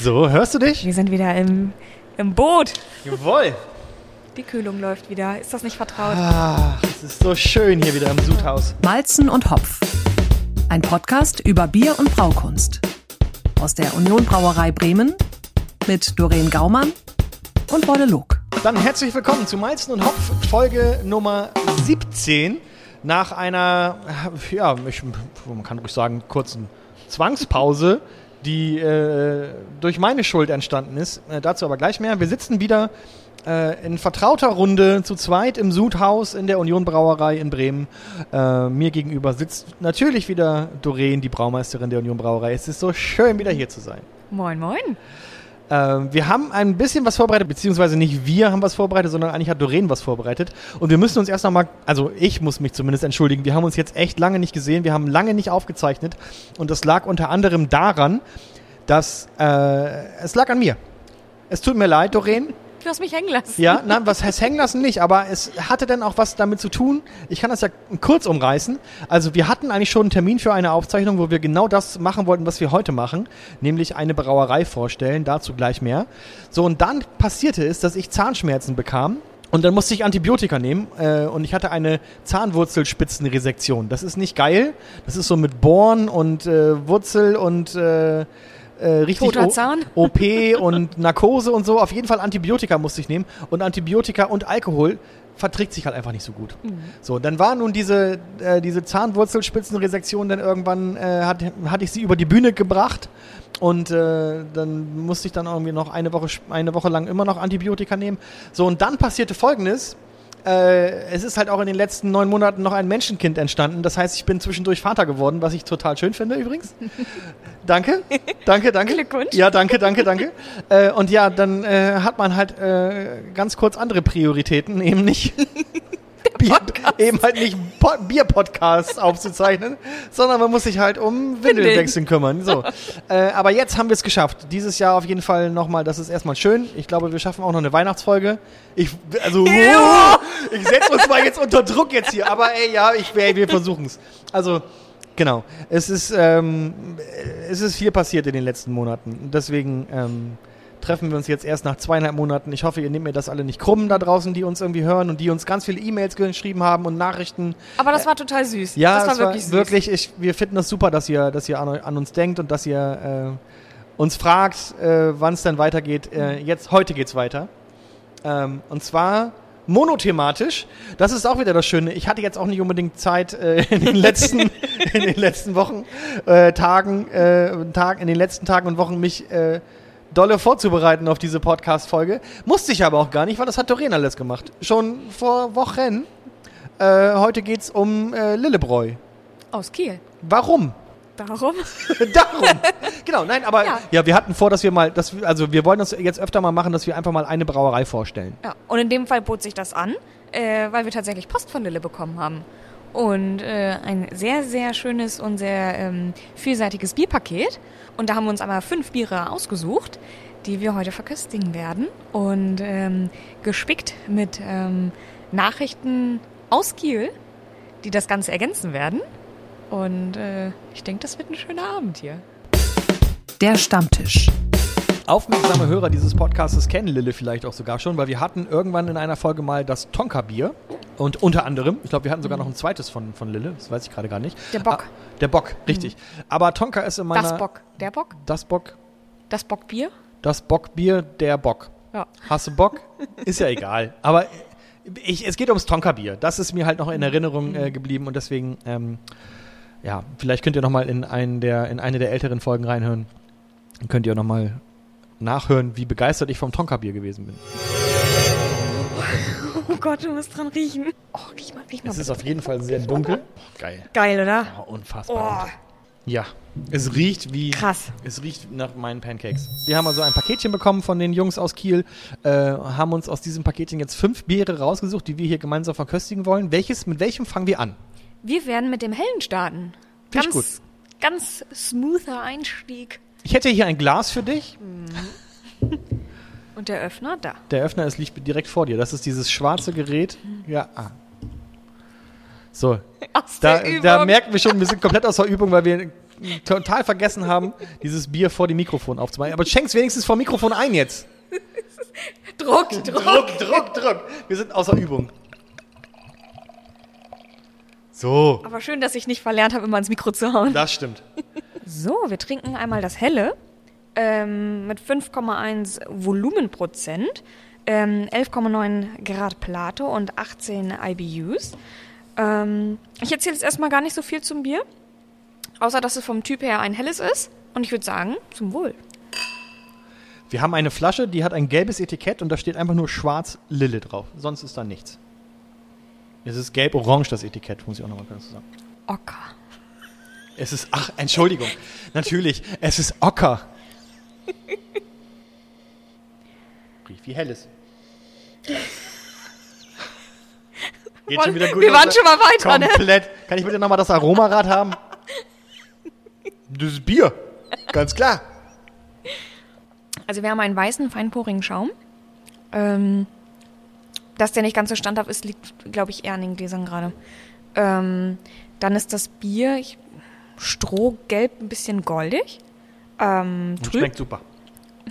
So, hörst du dich? Wir sind wieder im, im Boot. Jawohl. Die Kühlung läuft wieder. Ist das nicht vertraut? Ach, es ist so schön hier wieder im Sudhaus. Malzen und Hopf. Ein Podcast über Bier und Braukunst. Aus der Union Brauerei Bremen mit Doreen Gaumann und Wolle Log. Dann herzlich willkommen zu Malzen und Hopf, Folge Nummer 17. Nach einer, ja, ich, man kann ruhig sagen, kurzen Zwangspause, die äh, durch meine Schuld entstanden ist. Äh, dazu aber gleich mehr. Wir sitzen wieder äh, in vertrauter Runde zu zweit im Sudhaus in der Union Brauerei in Bremen. Äh, mir gegenüber sitzt natürlich wieder Doreen, die Braumeisterin der Union Brauerei. Es ist so schön, wieder hier zu sein. Moin, moin. Ähm, wir haben ein bisschen was vorbereitet, beziehungsweise nicht wir haben was vorbereitet, sondern eigentlich hat Doreen was vorbereitet. Und wir müssen uns erst nochmal, also ich muss mich zumindest entschuldigen, wir haben uns jetzt echt lange nicht gesehen, wir haben lange nicht aufgezeichnet. Und das lag unter anderem daran, dass äh, es lag an mir. Es tut mir leid, Doreen. Du hast mich hängen lassen. Ja, nein, was heißt hängen lassen nicht, aber es hatte dann auch was damit zu tun. Ich kann das ja kurz umreißen. Also wir hatten eigentlich schon einen Termin für eine Aufzeichnung, wo wir genau das machen wollten, was wir heute machen, nämlich eine Brauerei vorstellen, dazu gleich mehr. So, und dann passierte es, dass ich Zahnschmerzen bekam. Und dann musste ich Antibiotika nehmen äh, und ich hatte eine Zahnwurzelspitzenresektion. Das ist nicht geil. Das ist so mit Bohren und äh, Wurzel und äh, äh, richtig. OP und Narkose und so. Auf jeden Fall Antibiotika musste ich nehmen. Und Antibiotika und Alkohol verträgt sich halt einfach nicht so gut. So, dann war nun diese, äh, diese Zahnwurzelspitzenresektion dann irgendwann, äh, hat, hatte ich sie über die Bühne gebracht. Und äh, dann musste ich dann irgendwie noch eine Woche, eine Woche lang immer noch Antibiotika nehmen. So, und dann passierte Folgendes. Äh, es ist halt auch in den letzten neun Monaten noch ein Menschenkind entstanden. Das heißt, ich bin zwischendurch Vater geworden, was ich total schön finde übrigens. danke, danke, danke. Glückwunsch. Ja, danke, danke, danke. äh, und ja, dann äh, hat man halt äh, ganz kurz andere Prioritäten, eben nicht Bier, eben halt nicht po Bier-Podcasts aufzuzeichnen, sondern man muss sich halt um Windelwechseln kümmern. So. äh, aber jetzt haben wir es geschafft. Dieses Jahr auf jeden Fall nochmal, das ist erstmal schön. Ich glaube, wir schaffen auch noch eine Weihnachtsfolge. Ich, also, ich setze uns mal jetzt unter Druck jetzt hier, aber ey, ja, ich, ey, wir versuchen es. Also, genau. Es ist, ähm, es ist viel passiert in den letzten Monaten. Deswegen ähm, treffen wir uns jetzt erst nach zweieinhalb Monaten. Ich hoffe, ihr nehmt mir das alle nicht krumm da draußen, die uns irgendwie hören und die uns ganz viele E-Mails geschrieben haben und Nachrichten. Aber das war total süß. Ja, das war es wirklich süß. wirklich ich, wir finden das super, dass ihr, dass ihr an, an uns denkt und dass ihr äh, uns fragt, äh, wann es dann weitergeht. Äh, jetzt, heute geht's weiter. Ähm, und zwar monothematisch. Das ist auch wieder das Schöne. Ich hatte jetzt auch nicht unbedingt Zeit äh, in den letzten, in den letzten Wochen, äh, Tagen, äh, Tag, in den letzten Tagen und Wochen mich äh, dolle vorzubereiten auf diese Podcast-Folge. Musste ich aber auch gar nicht, weil das hat Doreen alles gemacht. Schon vor Wochen. Äh, heute geht's um äh, Lillebräu. Aus Kiel. Warum? Darum? Darum. genau, nein, aber ja. Ja. wir hatten vor, dass wir mal, dass wir, also wir wollen das jetzt öfter mal machen, dass wir einfach mal eine Brauerei vorstellen. Ja. Und in dem Fall bot sich das an, äh, weil wir tatsächlich Post von Lille bekommen haben. Und äh, ein sehr, sehr schönes und sehr ähm, vielseitiges Bierpaket. Und da haben wir uns einmal fünf Biere ausgesucht, die wir heute verköstigen werden. Und ähm, gespickt mit ähm, Nachrichten aus Kiel, die das Ganze ergänzen werden. Und äh, ich denke, das wird ein schöner Abend hier. Der Stammtisch. Aufmerksame Hörer dieses Podcasts kennen Lille vielleicht auch sogar schon, weil wir hatten irgendwann in einer Folge mal das Tonka-Bier. Und unter anderem, ich glaube, wir hatten sogar noch ein zweites von, von Lille, das weiß ich gerade gar nicht. Der Bock. Ah, der Bock, richtig. Aber Tonka ist in meiner... Das Bock. Der Bock? Das Bock, Das Bockbier? das Bockbier, der Bock. Ja. Hast du Bock? Ist ja egal. Aber ich, es geht ums Tonka-Bier. Das ist mir halt noch in Erinnerung äh, geblieben und deswegen, ähm, ja, vielleicht könnt ihr noch mal in, einen der, in eine der älteren Folgen reinhören. Dann könnt ihr noch mal nachhören, wie begeistert ich vom Tonka-Bier gewesen bin. Oh Gott, du musst dran riechen. Oh, riech mal, riech mal. Es ist auf jeden Fall sehr dunkel. Geil. Geil, oder? Oh, unfassbar. Oh, Ja, es riecht wie. krass. Es riecht nach meinen Pancakes. Wir haben also ein Paketchen bekommen von den Jungs aus Kiel, äh, haben uns aus diesem Paketchen jetzt fünf Biere rausgesucht, die wir hier gemeinsam verköstigen wollen. Welches, mit welchem fangen wir an? Wir werden mit dem Hellen starten. Find ich Ganz, ganz smoother Einstieg. Ich hätte hier ein Glas für dich. Und der Öffner da. Der Öffner ist liegt direkt vor dir. Das ist dieses schwarze Gerät. Ja. Ah. So, Aus da, der Übung. da merken wir schon, wir sind komplett aus der Übung, weil wir total vergessen haben, dieses Bier vor dem Mikrofon aufzumachen. Aber schenk's wenigstens vor dem Mikrofon ein jetzt. Druck, Druck. Druck, Druck, Druck. Wir sind außer Übung. So, Aber schön, dass ich nicht verlernt habe, immer ins Mikro zu hauen. das stimmt. So, wir trinken einmal das Helle ähm, mit 5,1 Volumenprozent, ähm, 11,9 Grad Plato und 18 IBUs. Ähm, ich erzähle jetzt erstmal gar nicht so viel zum Bier, außer dass es vom Typ her ein helles ist. Und ich würde sagen, zum Wohl. Wir haben eine Flasche, die hat ein gelbes Etikett und da steht einfach nur schwarz Lille drauf. Sonst ist da nichts. Es ist gelb-orange, das Etikett, muss ich auch nochmal kurz sagen. Ocker. Es ist, ach, Entschuldigung. Natürlich, es ist Ocker. Riecht wie helles. Geht schon wieder gut wir waren ne? schon mal weiter, ne? Komplett. Kann ich bitte nochmal das Aromarad haben? Das ist Bier. Ganz klar. Also wir haben einen weißen, feinporigen Schaum. Ähm, dass der nicht ganz so standhaft ist, liegt, glaube ich, eher an den Gläsern gerade. Ähm, dann ist das Bier ich, strohgelb, ein bisschen goldig. Ähm, trüb. schmeckt super.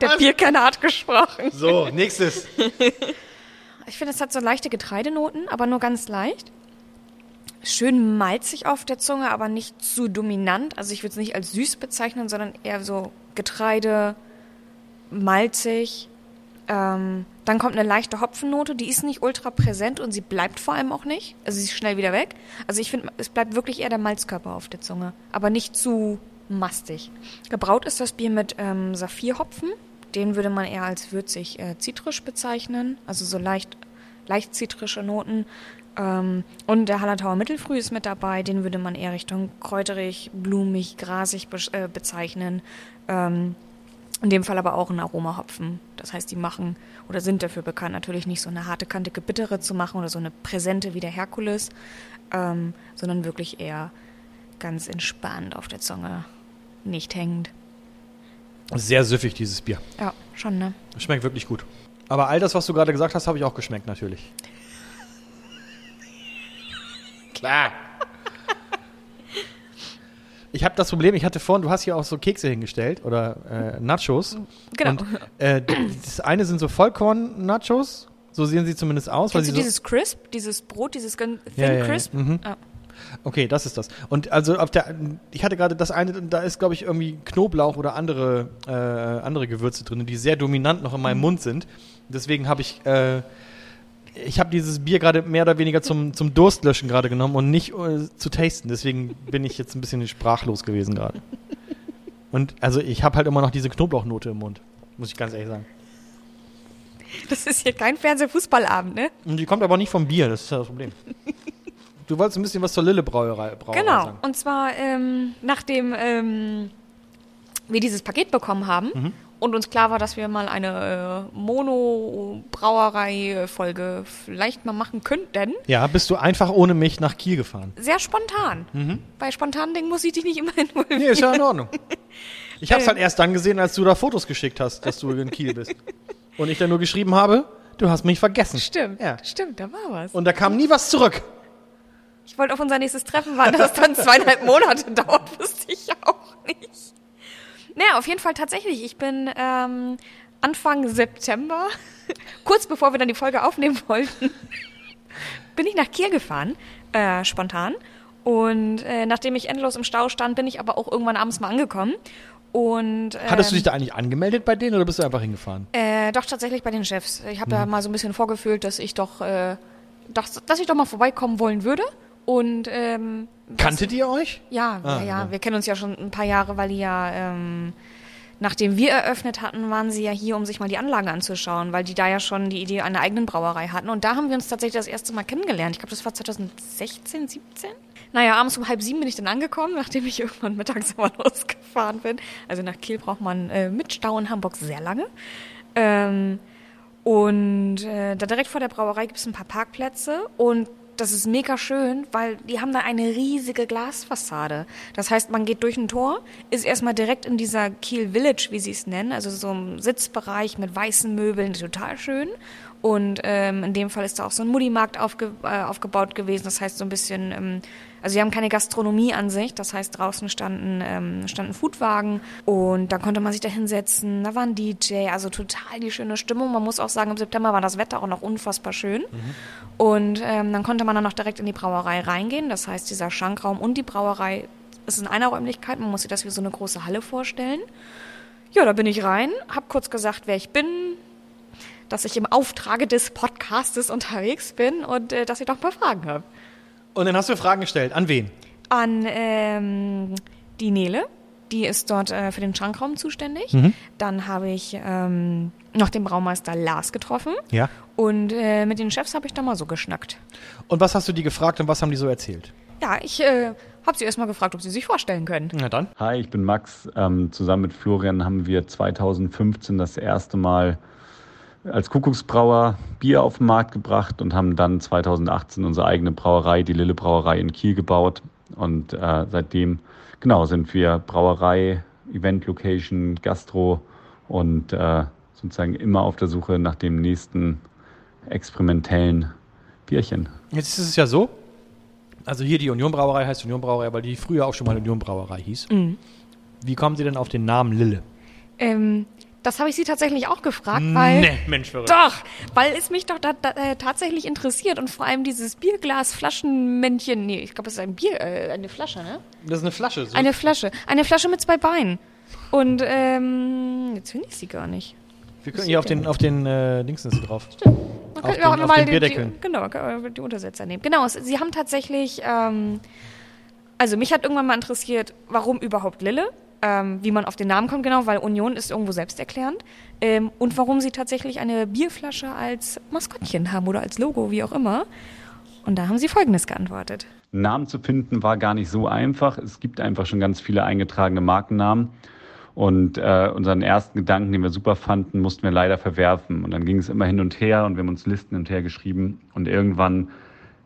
Der Bierkenner hat gesprochen. So, nächstes. Ich finde, es hat so leichte Getreidenoten, aber nur ganz leicht. Schön malzig auf der Zunge, aber nicht zu dominant. Also ich würde es nicht als süß bezeichnen, sondern eher so Getreide, malzig. Ähm, dann kommt eine leichte Hopfennote, die ist nicht ultra präsent und sie bleibt vor allem auch nicht. Also sie ist schnell wieder weg. Also ich finde, es bleibt wirklich eher der Malzkörper auf der Zunge, aber nicht zu mastig. Gebraut ist das Bier mit ähm, Saphirhopfen. Den würde man eher als würzig äh, zitrisch bezeichnen, also so leicht, leicht zitrische Noten. Ähm, und der Hallertauer Mittelfrüh ist mit dabei, den würde man eher Richtung kräuterig, blumig, grasig be äh, bezeichnen. Ähm, in dem Fall aber auch ein Aromahopfen. Das heißt, die machen oder sind dafür bekannt, natürlich nicht so eine harte, kantige, bittere zu machen oder so eine präsente wie der Herkules, ähm, sondern wirklich eher ganz entspannt auf der Zunge, nicht hängend. Sehr süffig, dieses Bier. Ja, schon, ne? Schmeckt wirklich gut. Aber all das, was du gerade gesagt hast, habe ich auch geschmeckt, natürlich. Klar. Ich habe das Problem, ich hatte vorhin, du hast hier auch so Kekse hingestellt oder äh, Nachos. Genau. Und, äh, das eine sind so Vollkorn-Nachos, so sehen sie zumindest aus. Kennst du so, dieses Crisp, dieses Brot, dieses Thin Ja, ja, ja. Crisp? Mhm. Ah. Okay, das ist das. Und also auf der, ich hatte gerade das eine, da ist glaube ich irgendwie Knoblauch oder andere äh, andere Gewürze drin, die sehr dominant noch in meinem Mund sind. Deswegen habe ich äh, ich habe dieses Bier gerade mehr oder weniger zum zum Durstlöschen gerade genommen und nicht äh, zu tasten. Deswegen bin ich jetzt ein bisschen sprachlos gewesen gerade. Und also ich habe halt immer noch diese Knoblauchnote im Mund, muss ich ganz ehrlich sagen. Das ist hier kein Fernsehfußballabend, ne? Und die kommt aber nicht vom Bier, das ist ja das Problem. Du wolltest ein bisschen was zur Lille Brauerei, Brauerei Genau. sagen. Und zwar, ähm, nachdem ähm, wir dieses Paket bekommen haben Mhm. Und uns klar war, dass wir mal eine äh, Mono-Brauerei-Folge vielleicht mal machen könnten, Ja, bist du einfach ohne mich nach Kiel gefahren? sehr spontan. Bei spontanen Dingen muss ich dich nicht immer involvieren. Nee, ist ja in Ordnung. Ich hab's halt erst dann gesehen, als du da Fotos geschickt hast, dass du in Kiel bist. Und ich dann nur geschrieben habe, du hast mich vergessen. Stimmt, Ja. stimmt, da war was. Und da kam nie was zurück. Ich wollte auf unser nächstes Treffen warten, dass es dann zweieinhalb Monate dauert, wusste ich auch nicht. Naja, auf jeden Fall tatsächlich. Ich bin ähm, Anfang September, kurz bevor wir dann die Folge aufnehmen wollten, bin ich nach Kiel gefahren, äh, spontan. Und äh, nachdem ich endlos im Stau stand, bin ich aber auch irgendwann abends mal angekommen. Und, ähm, Hattest du dich da eigentlich angemeldet bei denen oder bist du einfach hingefahren? äh, doch tatsächlich bei den Chefs. Ich habe ja mal so ein bisschen vorgefühlt, dass ich doch, äh, dass, dass ich doch mal vorbeikommen wollen würde. Und ähm, Kanntet ihr euch? ja, Ah, ja, ja, wir kennen uns ja schon ein paar Jahre, weil die ja, ähm, nachdem wir eröffnet hatten, waren sie ja hier, um sich mal die Anlage anzuschauen, weil die da ja schon die Idee einer eigenen Brauerei hatten. Und da haben wir uns tatsächlich das erste Mal kennengelernt. Ich glaube, das war 2016, 17. Naja, abends um halb sieben bin ich dann angekommen, nachdem ich irgendwann mittags mal losgefahren bin. Also nach Kiel braucht man äh, mit Stau in Hamburg sehr lange. Ähm, und äh, da direkt vor der Brauerei gibt es ein paar Parkplätze und das ist mega schön, weil die haben da eine riesige Glasfassade. Das heißt, man geht durch ein Tor, ist erstmal direkt in dieser Kiel Village, wie sie es nennen, also so ein Sitzbereich mit weißen Möbeln, total schön. Und ähm, in dem Fall ist da auch so ein Mutti-Markt aufge, äh, aufgebaut gewesen. Das heißt so ein bisschen, ähm, also sie haben keine Gastronomie an sich. Das heißt draußen standen ähm, standen Foodwagen und da konnte man sich da hinsetzen. Da war ein DJ, also total die schöne Stimmung. Man muss auch sagen, im September war das Wetter auch noch unfassbar schön. Und ähm, dann konnte man dann noch direkt in die Brauerei reingehen. Das heißt, dieser Schankraum und die Brauerei ist in einer Räumlichkeit. Man muss sich das wie so eine große Halle vorstellen. Ja, da bin ich rein, hab kurz gesagt, wer ich bin, dass ich im Auftrage des Podcastes unterwegs bin und äh, dass ich doch ein paar Fragen habe. Und dann hast du Fragen gestellt. An wen? An ähm, die Nele, die ist dort äh, für den Schrankraum zuständig. Dann habe ich ähm, noch den Braumeister Lars getroffen. Ja. Und äh, mit den Chefs habe ich da mal so geschnackt. Und was hast du die gefragt und was haben die so erzählt? Ja, ich äh, habe sie erstmal gefragt, ob sie sich vorstellen können. Na dann. Hi, ich bin Max. Ähm, zusammen mit Florian haben wir 2015 das erste Mal als Kuckucksbrauer Bier auf den Markt gebracht und haben dann 2018 unsere eigene Brauerei, die Lille Brauerei in Kiel gebaut. Und äh, seitdem, genau, sind wir Brauerei, Event-Location, Gastro und äh, sozusagen immer auf der Suche nach dem nächsten experimentellen Bierchen. Jetzt ist es ja so, also hier die Union Brauerei heißt Union Brauerei, weil die früher auch schon mal Union Brauerei hieß. Wie kommen Sie denn auf den Namen Lille? Ähm, das habe ich sie tatsächlich auch gefragt, weil. Nee, Mensch, verrückt. Doch, weil es mich doch da, da, äh, tatsächlich interessiert und vor allem dieses Bierglas-Flaschenmännchen. Nee, ich glaube, es ist ein Bier, äh, eine Flasche, ne? Das ist eine Flasche. So. Eine Flasche. Eine Flasche mit zwei Beinen. Und ähm, jetzt finde ich sie gar nicht. Wir können hier auf den, auf den äh, Dingsen ist sie drauf. Man Auf den- auch auf den Bierdeckeln. die, genau, die Untersetzer nehmen. Genau, es, sie haben tatsächlich, ähm, also mich hat irgendwann mal interessiert, warum überhaupt Lille, ähm, wie man auf den Namen kommt, genau, weil Union ist irgendwo selbsterklärend ähm, und warum sie tatsächlich eine Bierflasche als Maskottchen haben oder als Logo, wie auch immer. Und da haben sie Folgendes geantwortet. Namen zu finden war gar nicht so einfach. Es gibt einfach schon ganz viele eingetragene Markennamen. Und äh, unseren ersten Gedanken, den wir super fanden, mussten wir leider verwerfen. Und dann ging es immer hin und her und wir haben uns Listen hin und her geschrieben. Und irgendwann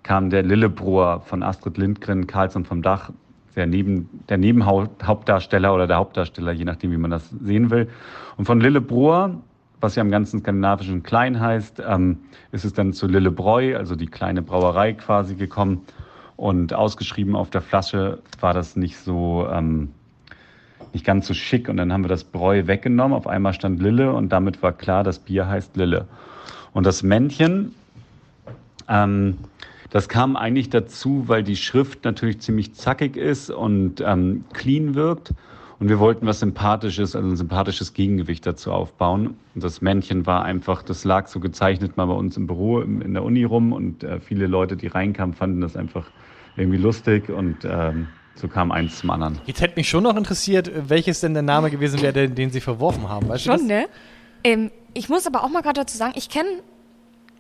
kam der Lillebrohr von Astrid Lindgren, Karlsson vom Dach, der, Neben, der Nebenhauptdarsteller oder der Hauptdarsteller, je nachdem, wie man das sehen will. Und von Lillebrohr, was ja im ganzen skandinavischen klein heißt, ähm, ist es dann zu Lillebräu, also die kleine Brauerei quasi gekommen. Und ausgeschrieben auf der Flasche war das nicht so, ähm, nicht ganz so schick. Und dann haben wir das Bräu weggenommen. Auf einmal stand Lille und damit war klar, das Bier heißt Lille. Und das Männchen, ähm, das kam eigentlich dazu, weil die Schrift natürlich ziemlich zackig ist und ähm, clean wirkt. Und wir wollten was Sympathisches, also ein sympathisches Gegengewicht dazu aufbauen. Und das Männchen war einfach, das lag so gezeichnet mal bei uns im Büro in der Uni rum. Und äh, viele Leute, die reinkamen, fanden das einfach irgendwie lustig. Und ähm, so kam eins zum anderen. Jetzt hätte mich schon noch interessiert, welches denn der Name gewesen wäre, den, den Sie verworfen haben. Weißt du Schon, ne? Ähm, ich muss aber auch mal gerade dazu sagen, ich kenne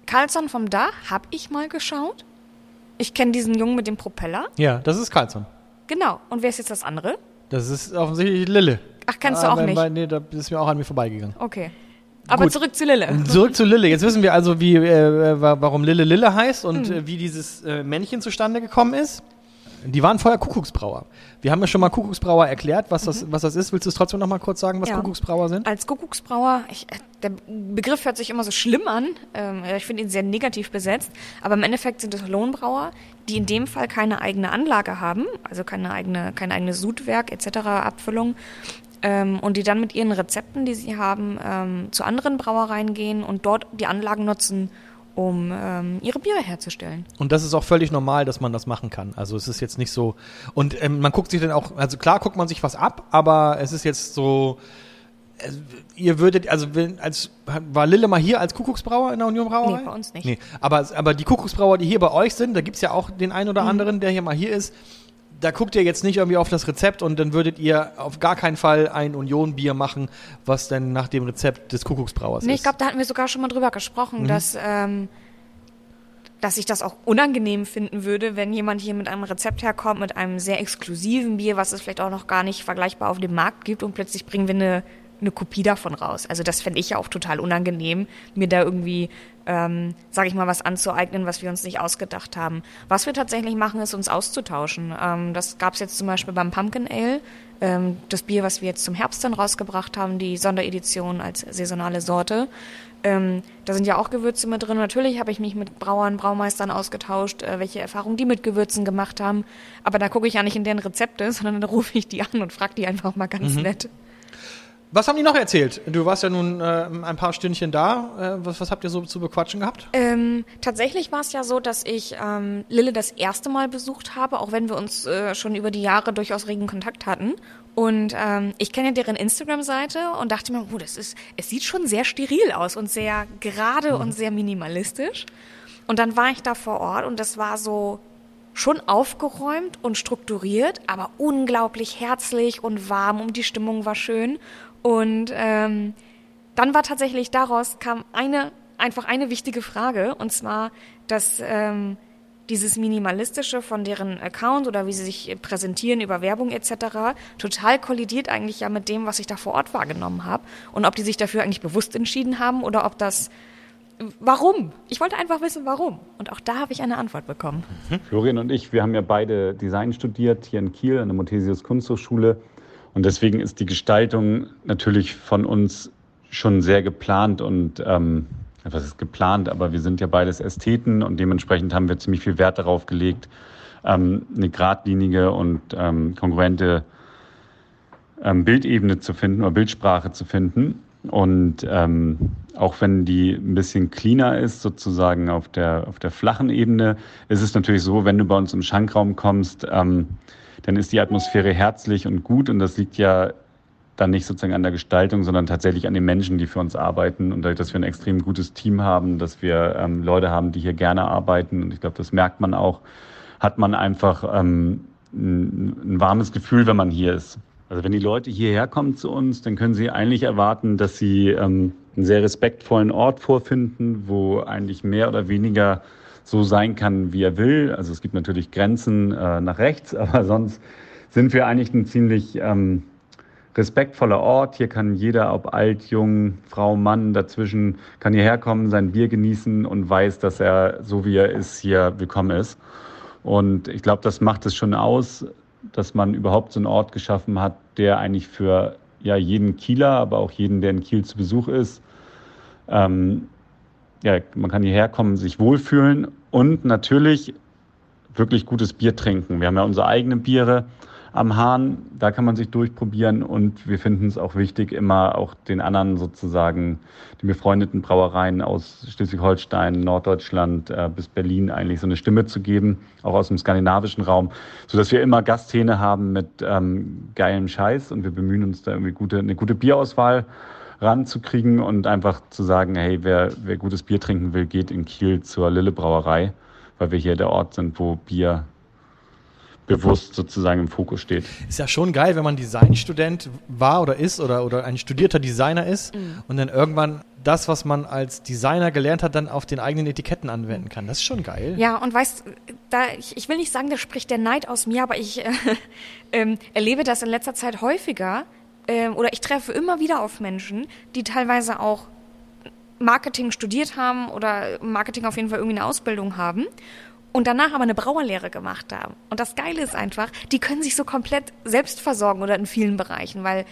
Carlsson vom Dach, habe ich mal geschaut. Ich kenne diesen Jungen mit dem Propeller. Ja, das ist Karlsson. Genau. Und wer ist jetzt das andere? Das ist offensichtlich Lille. Ach, kennst du auch Aber nicht? bei- Nee, da ist mir auch an mir vorbeigegangen. Okay. Aber Gut. zurück zu Lille. Zurück zu Lille. Jetzt wissen wir also, wie, äh, wa- warum Lille Lille heißt und Hm. äh, wie dieses äh, Männchen zustande gekommen ist. Die waren vorher Kuckucksbrauer. Wir haben ja schon mal Kuckucksbrauer erklärt, was das, was das ist. Willst du es trotzdem noch mal kurz sagen, was Mhm. Ja. Kuckucksbrauer sind? Als Kuckucksbrauer, ich, äh, der Begriff hört sich immer so schlimm an. Ähm, ich finde ihn sehr negativ besetzt. Aber im Endeffekt sind es Lohnbrauer, die in dem Fall keine eigene Anlage haben, also keine eigene, kein eigenes Sudwerk etc., Abfüllung. Ähm, und die dann mit ihren Rezepten, die sie haben, ähm, zu anderen Brauereien gehen und dort die Anlagen nutzen, um ähm, ihre Biere herzustellen. Und das ist auch völlig normal, dass man das machen kann. Also es ist jetzt nicht so. Und ähm, man guckt sich dann auch, also klar guckt man sich was ab, aber es ist jetzt so. äh, Ihr würdet, also wenn, als war Lille mal hier als Kuckucksbrauer in der Union Brauerei? Nee, bei uns nicht. Nee, aber, aber die Kuckucksbrauer, die hier bei euch sind, da gibt's ja auch den einen Mhm. oder anderen, der hier mal hier ist. Da guckt ihr jetzt nicht irgendwie auf das Rezept und dann würdet ihr auf gar keinen Fall ein Union-Bier machen, was denn nach dem Rezept des Kuckucksbrauers Nee, ist. ich glaube, da hatten wir sogar schon mal drüber gesprochen, Mhm. dass, ähm, dass ich das auch unangenehm finden würde, wenn jemand hier mit einem Rezept herkommt, mit einem sehr exklusiven Bier, was es vielleicht auch noch gar nicht vergleichbar auf dem Markt gibt und plötzlich bringen wir eine eine Kopie davon raus. Also das fände ich ja auch total unangenehm, mir da irgendwie, ähm, sage ich mal, was anzueignen, was wir uns nicht ausgedacht haben. Was wir tatsächlich machen, ist uns auszutauschen. Ähm, das gab es jetzt zum Beispiel beim Pumpkin Ale, ähm, das Bier, was wir jetzt zum Herbst dann rausgebracht haben, die Sonderedition als saisonale Sorte. Ähm, da sind ja auch Gewürze mit drin. Natürlich habe ich mich mit Brauern, Braumeistern ausgetauscht, äh, welche Erfahrungen die mit Gewürzen gemacht haben. Aber da gucke ich ja nicht in deren Rezepte, sondern da rufe ich die an und frage die einfach mal ganz mhm. nett. Was haben die noch erzählt? Du warst ja nun äh, ein paar Stündchen da. Äh, was, was, habt ihr so zu bequatschen gehabt? Ähm, tatsächlich war es ja so, dass ich ähm, Lille das erste Mal besucht habe, auch wenn wir uns äh, schon über die Jahre durchaus regen Kontakt hatten. Und ähm, ich kenne ja deren Instagram-Seite und dachte mir, oh, das ist, es sieht schon sehr steril aus und sehr gerade mhm. und sehr minimalistisch. Und dann war ich da vor Ort und das war so schon aufgeräumt und strukturiert, aber unglaublich herzlich und warm und die Stimmung war schön. Und ähm, dann war tatsächlich daraus kam eine einfach eine wichtige Frage und zwar, dass ähm, dieses minimalistische von deren Account oder wie sie sich präsentieren über Werbung etc. total kollidiert eigentlich ja mit dem, was ich da vor Ort wahrgenommen habe und ob die sich dafür eigentlich bewusst entschieden haben oder ob das Warum? Ich wollte einfach wissen, warum. Und auch da habe ich eine Antwort bekommen. Florian und ich, wir haben ja beide Design studiert hier in Kiel an der Mothesius Kunsthochschule und deswegen ist die Gestaltung natürlich von uns schon sehr geplant und ähm, was ist geplant, aber wir sind ja beides Ästheten und dementsprechend haben wir ziemlich viel Wert darauf gelegt, ähm, eine geradlinige und ähm, kongruente ähm, Bildebene zu finden oder Bildsprache zu finden. Und ähm, auch wenn die ein bisschen cleaner ist, sozusagen auf der, auf der flachen Ebene, ist es natürlich so, wenn du bei uns im Schankraum kommst, ähm, dann ist die Atmosphäre herzlich und gut und das liegt ja dann nicht sozusagen an der Gestaltung, sondern tatsächlich an den Menschen, die für uns arbeiten und dadurch, dass wir ein extrem gutes Team haben, dass wir ähm, Leute haben, die hier gerne arbeiten und ich glaube, das merkt man auch, hat man einfach ähm, ein, ein warmes Gefühl, wenn man hier ist. Also wenn die Leute hierher kommen zu uns, dann können sie eigentlich erwarten, dass sie ähm, einen sehr respektvollen Ort vorfinden, wo eigentlich mehr oder weniger so sein kann, wie er will. Also es gibt natürlich Grenzen äh, nach rechts, aber sonst sind wir eigentlich ein ziemlich ähm, respektvoller Ort. Hier kann jeder, ob alt, jung, Frau, Mann, dazwischen, kann hierher kommen, sein Bier genießen und weiß, dass er, so wie er ist, hier willkommen ist. Und ich glaube, das macht es schon aus, dass man überhaupt so einen Ort geschaffen hat, der eigentlich für ja, jeden Kieler, aber auch jeden, der in Kiel zu Besuch ist, ähm, ja, man kann hierher kommen, sich wohlfühlen und natürlich wirklich gutes Bier trinken. Wir haben ja unsere eigenen Biere am Hahn, da kann man sich durchprobieren und wir finden es auch wichtig, immer auch den anderen sozusagen, die befreundeten Brauereien aus Schleswig-Holstein, Norddeutschland äh, bis Berlin eigentlich so eine Stimme zu geben, auch aus dem skandinavischen Raum, sodass wir immer Gasthähne haben mit ähm, geilem Scheiß und wir bemühen uns da irgendwie gute, eine gute Bierauswahl ranzukriegen und einfach zu sagen, hey, wer, wer gutes Bier trinken will, geht in Kiel zur Lille Brauerei, weil wir hier der Ort sind, wo Bier bewusst sozusagen im Fokus steht. Ist ja schon geil, wenn man Designstudent war oder ist oder, oder ein studierter Designer ist mhm. und dann irgendwann das, was man als Designer gelernt hat, dann auf den eigenen Etiketten anwenden kann. Das ist schon geil. Ja, und weißt, da, ich, ich will nicht sagen, da spricht der Neid aus mir, aber ich äh, äh, erlebe das in letzter Zeit häufiger, äh, oder ich treffe immer wieder auf Menschen, die teilweise auch Marketing studiert haben oder Marketing auf jeden Fall irgendwie eine Ausbildung haben und danach aber eine Brauerlehre gemacht haben. Und das Geile ist einfach, die können sich so komplett selbst versorgen oder in vielen Bereichen, weil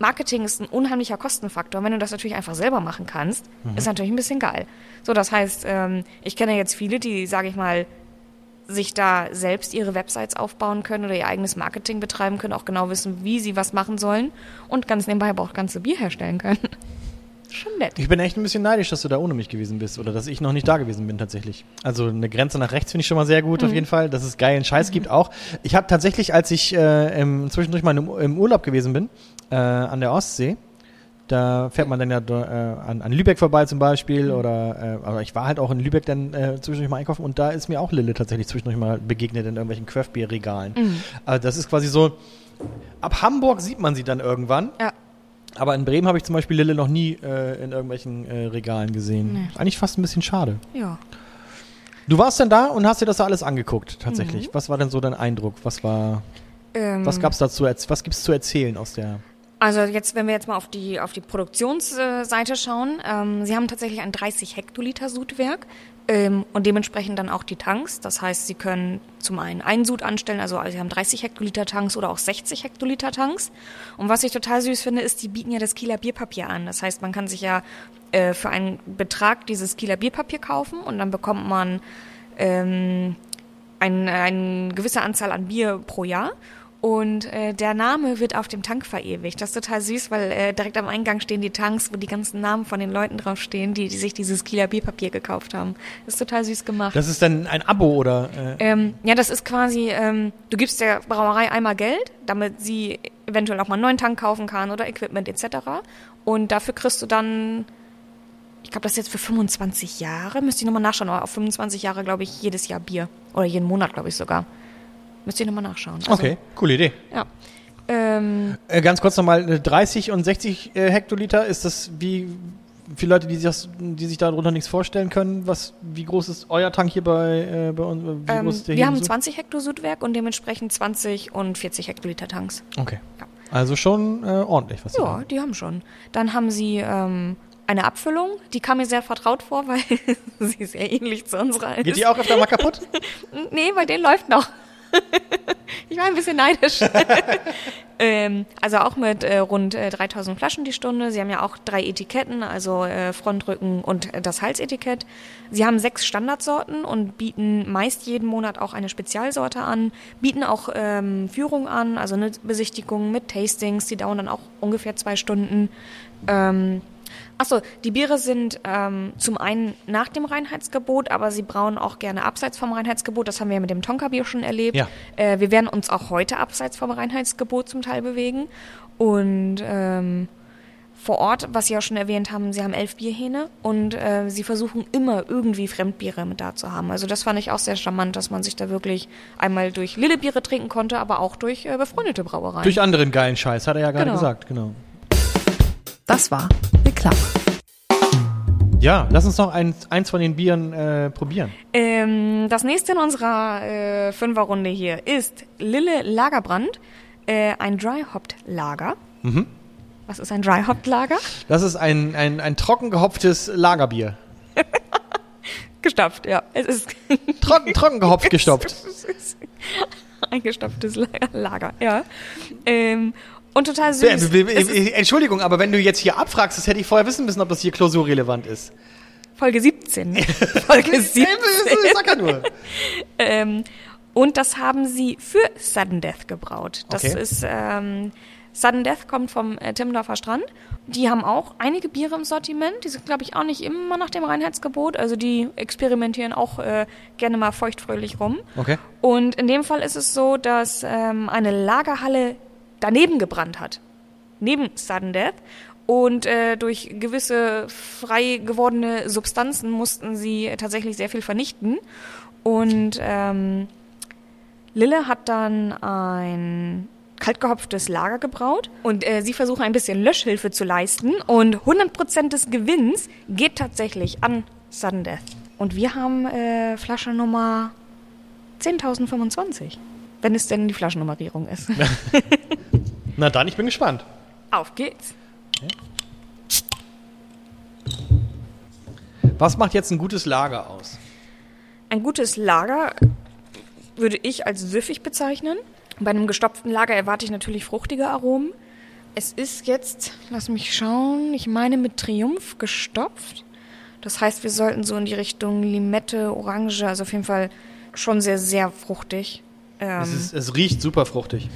Marketing ist ein unheimlicher Kostenfaktor. Wenn du das natürlich einfach selber machen kannst, mhm. ist natürlich ein bisschen geil. So, das heißt, ähm, ich kenne jetzt viele, die, sage ich mal, sich da selbst ihre Websites aufbauen können oder ihr eigenes Marketing betreiben können, auch genau wissen, wie sie was machen sollen und ganz nebenbei aber auch ganze Bier herstellen können. Schon nett. Ich bin echt ein bisschen neidisch, dass du da ohne mich gewesen bist oder dass ich noch nicht da gewesen bin tatsächlich. Also eine Grenze nach rechts finde ich schon mal sehr gut mhm. auf jeden Fall, dass es geilen Scheiß mhm. gibt auch. Ich habe tatsächlich, als ich äh, im, zwischendurch mal im, im Urlaub gewesen bin, äh, an der Ostsee, da fährt man dann ja äh, an, an, Lübeck vorbei zum Beispiel mhm. oder äh, aber ich war halt auch in Lübeck dann äh, zwischendurch mal einkaufen und da ist mir auch Lille tatsächlich zwischendurch mal begegnet in irgendwelchen Craftbeer-Regalen. Mhm. Also das ist quasi so, ab Hamburg sieht man sie dann irgendwann. Ja. Aber in Bremen habe ich zum Beispiel Lille noch nie äh, in irgendwelchen äh, Regalen gesehen. Nee. Eigentlich fast ein bisschen schade. Ja. Du warst denn da und hast dir das da alles angeguckt, tatsächlich. Mhm. Was war denn so dein Eindruck? Was war, ähm, was gab's dazu, was gibt's zu erzählen aus der Also jetzt, wenn wir jetzt mal auf die, auf die Produktionsseite schauen, ähm, sie haben tatsächlich ein 30 Hektoliter Sudwerk ähm, und dementsprechend dann auch die Tanks. Das heißt, sie können zum einen einen Sud anstellen, also sie haben 30 Hektoliter Tanks oder auch 60 Hektoliter Tanks. Und was ich total süß finde, ist, die bieten ja das Kieler Bierpapier an. Das heißt, man kann sich ja äh, für einen Betrag dieses Kieler Bierpapier kaufen und dann bekommt man ähm, ein, eine gewisse Anzahl an Bier pro Jahr. Und äh, der Name wird auf dem Tank verewigt. Das ist total süß, weil äh, direkt am Eingang stehen die Tanks, wo die ganzen Namen von den Leuten draufstehen, die, die sich dieses Kieler Bierpapier gekauft haben. Das ist total süß gemacht. Das ist dann ein Abo oder? Äh? Ähm, ja, das ist quasi, ähm, du gibst der Brauerei einmal Geld, damit sie eventuell auch mal einen neuen Tank kaufen kann oder Equipment etc. Und dafür kriegst du dann, ich glaube, das ist jetzt für 25 Jahre, müsste ich nochmal nachschauen, aber auf 25 Jahre, glaube ich, jedes Jahr Bier. Oder jeden Monat, glaube ich sogar. Müsste ich nochmal nachschauen. Also, okay, coole Idee. Ja. Ähm, Äh, ganz kurz nochmal, äh, 30 und 60 äh, Hektoliter, ist das wie für Leute, die sich, das, die sich darunter nichts vorstellen können, was, wie groß ist euer Tank hier bei, äh, bei uns? Ähm, wir haben so? 20 Hektar Sudwerk und dementsprechend 20 und 40 Hektoliter Tanks. Okay. Ja. Also schon äh, ordentlich, was Ja, haben. die haben schon. Dann haben sie ähm, eine Abfüllung, die kam mir sehr vertraut vor, weil sie sehr ähnlich zu unserer ist. Geht die auch öfter mal kaputt? Nee, bei denen läuft noch. ich war ein bisschen neidisch. ähm, also auch mit äh, rund äh, 3000 Flaschen die Stunde. Sie haben ja auch drei Etiketten, also äh, Frontrücken und das Halsetikett. Sie haben sechs Standardsorten und bieten meist jeden Monat auch eine Spezialsorte an, bieten auch ähm, Führung an, also eine Besichtigung mit Tastings, die dauern dann auch ungefähr zwei Stunden. Ähm, Achso, die Biere sind ähm, zum einen nach dem Reinheitsgebot, aber sie brauen auch gerne abseits vom Reinheitsgebot. Das haben wir ja mit dem Tonka-Bier schon erlebt. Ja. Äh, wir werden uns auch heute abseits vom Reinheitsgebot zum Teil bewegen. Und ähm, vor Ort, was Sie ja schon erwähnt haben, Sie haben elf Bierhähne und äh, Sie versuchen immer irgendwie Fremdbiere mit da zu haben. Also das fand ich auch sehr charmant, dass man sich da wirklich einmal durch Lillebiere trinken konnte, aber auch durch äh, befreundete Brauereien. Durch anderen geilen Scheiß, hat er ja gerade Genau. gesagt, genau. Das war Reklame. Ja, lass uns noch eins, eins von den Bieren äh, probieren. Ähm, das nächste in unserer äh, Fünferrunde hier ist Lille Lagerbrand, äh, ein Dry Hopped Lager. Was ist ein Dry Hopped Lager? Das ist ein, ein, ein trocken gehopftes Lagerbier. Gestopft, ja. Es ist Trocken, trocken gehopft gestopft. ein gestopftes La- Lager, ja. Ähm, und total süß. Entschuldigung, aber wenn du jetzt hier abfragst, das hätte ich vorher wissen müssen, ob das hier klausurrelevant ist. Folge 17. Folge 17. Ich sag ja nur. Ähm, und das haben sie für Sudden Death gebraut. Das Okay. ist ähm, Sudden Death kommt vom äh, Timmendorfer Strand. Die haben auch einige Biere im Sortiment. Die sind, glaube ich, auch nicht immer nach dem Reinheitsgebot. Also die experimentieren auch äh, gerne mal feuchtfröhlich rum. Okay. Und in dem Fall ist es so, dass ähm, eine Lagerhalle daneben gebrannt hat. Neben Sudden Death. Und äh, durch gewisse frei gewordene Substanzen mussten sie tatsächlich sehr viel vernichten. Und ähm, Lille hat dann ein kaltgehopftes Lager gebraut und äh, sie versuchen ein bisschen Löschhilfe zu leisten und 100% des Gewinns geht tatsächlich an Sudden Death. Und wir haben äh, Flasche Nummer 10.025, wenn es denn die Flaschennummerierung ist. Na dann, ich bin gespannt. Auf geht's. Was macht jetzt ein gutes Lager aus? Ein gutes Lager würde ich als süffig bezeichnen. Bei einem gestopften Lager erwarte ich natürlich fruchtige Aromen. Es ist jetzt, lass mich schauen, ich meine mit Triumph gestopft. Das heißt, wir sollten so in die Richtung Limette, Orange, also auf jeden Fall schon sehr, sehr fruchtig. Ähm, Es, ist, es riecht super fruchtig.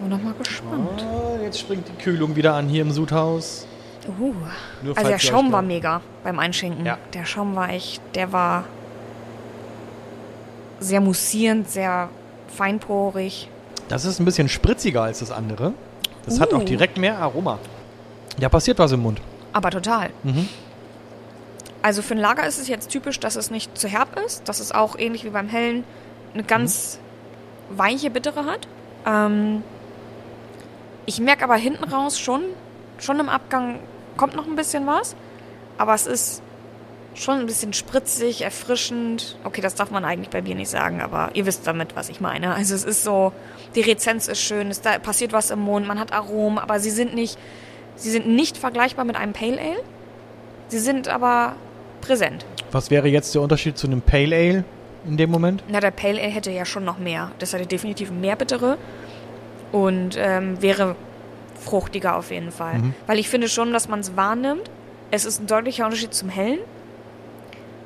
bin nochmal gespannt. Oh, jetzt springt die Kühlung wieder an hier im Sudhaus. Uh. Also der Schaum war mega beim Einschenken. Ja. Der Schaum war echt, der war sehr mussierend, sehr feinporig. Das ist ein bisschen spritziger als das andere. Das hat Uh. auch direkt mehr Aroma. Da passiert was im Mund. Aber total. Mhm. Also für ein Lager ist es jetzt typisch, dass es nicht zu herb ist, dass es auch ähnlich wie beim Hellen eine ganz weiche Bittere hat. Ähm, ich merke aber hinten raus schon, schon im Abgang kommt noch ein bisschen was, aber es ist schon ein bisschen spritzig, erfrischend. Okay, das darf man eigentlich bei Bier nicht sagen, aber ihr wisst damit, was ich meine. Also es ist so, die Rezenz ist schön, es da passiert was im Mund, man hat Aromen, aber sie sind nicht, sie sind nicht vergleichbar mit einem Pale Ale. Sie sind aber präsent. Was wäre jetzt der Unterschied zu einem Pale Ale in dem Moment? Na, der Pale Ale hätte ja schon noch mehr. Das hätte definitiv mehr bittere und ähm, wäre fruchtiger auf jeden Fall. Mhm. Weil ich finde schon, dass man es wahrnimmt. Es ist ein deutlicher Unterschied zum Hellen.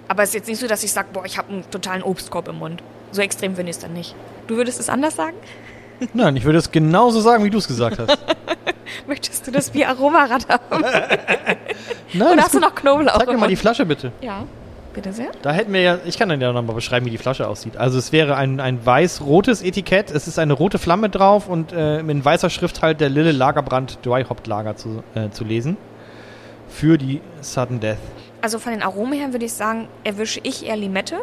Aber es ist jetzt nicht so, dass ich sage, boah, ich habe einen totalen Obstkorb im Mund. So extrem finde ich es dann nicht. Du würdest es anders sagen? Nein, ich würde es genauso sagen, wie du es gesagt hast. Möchtest du das Bier Aromarad haben? Nein, Oder hast du noch Knoblauch? Zeig mir mal die? Flasche bitte. Ja, bitte sehr. Da hätten wir ja, ich kann dann ja nochmal beschreiben, wie die Flasche aussieht. Also es wäre ein, ein weiß-rotes Etikett, es ist eine rote Flamme drauf und äh, in weißer Schrift halt der Lille Lagerbrand Dry Hopped Lager zu, äh, zu lesen. Für die Sudden Death. Also von den Aromen her würde ich sagen, erwische ich eher Limette.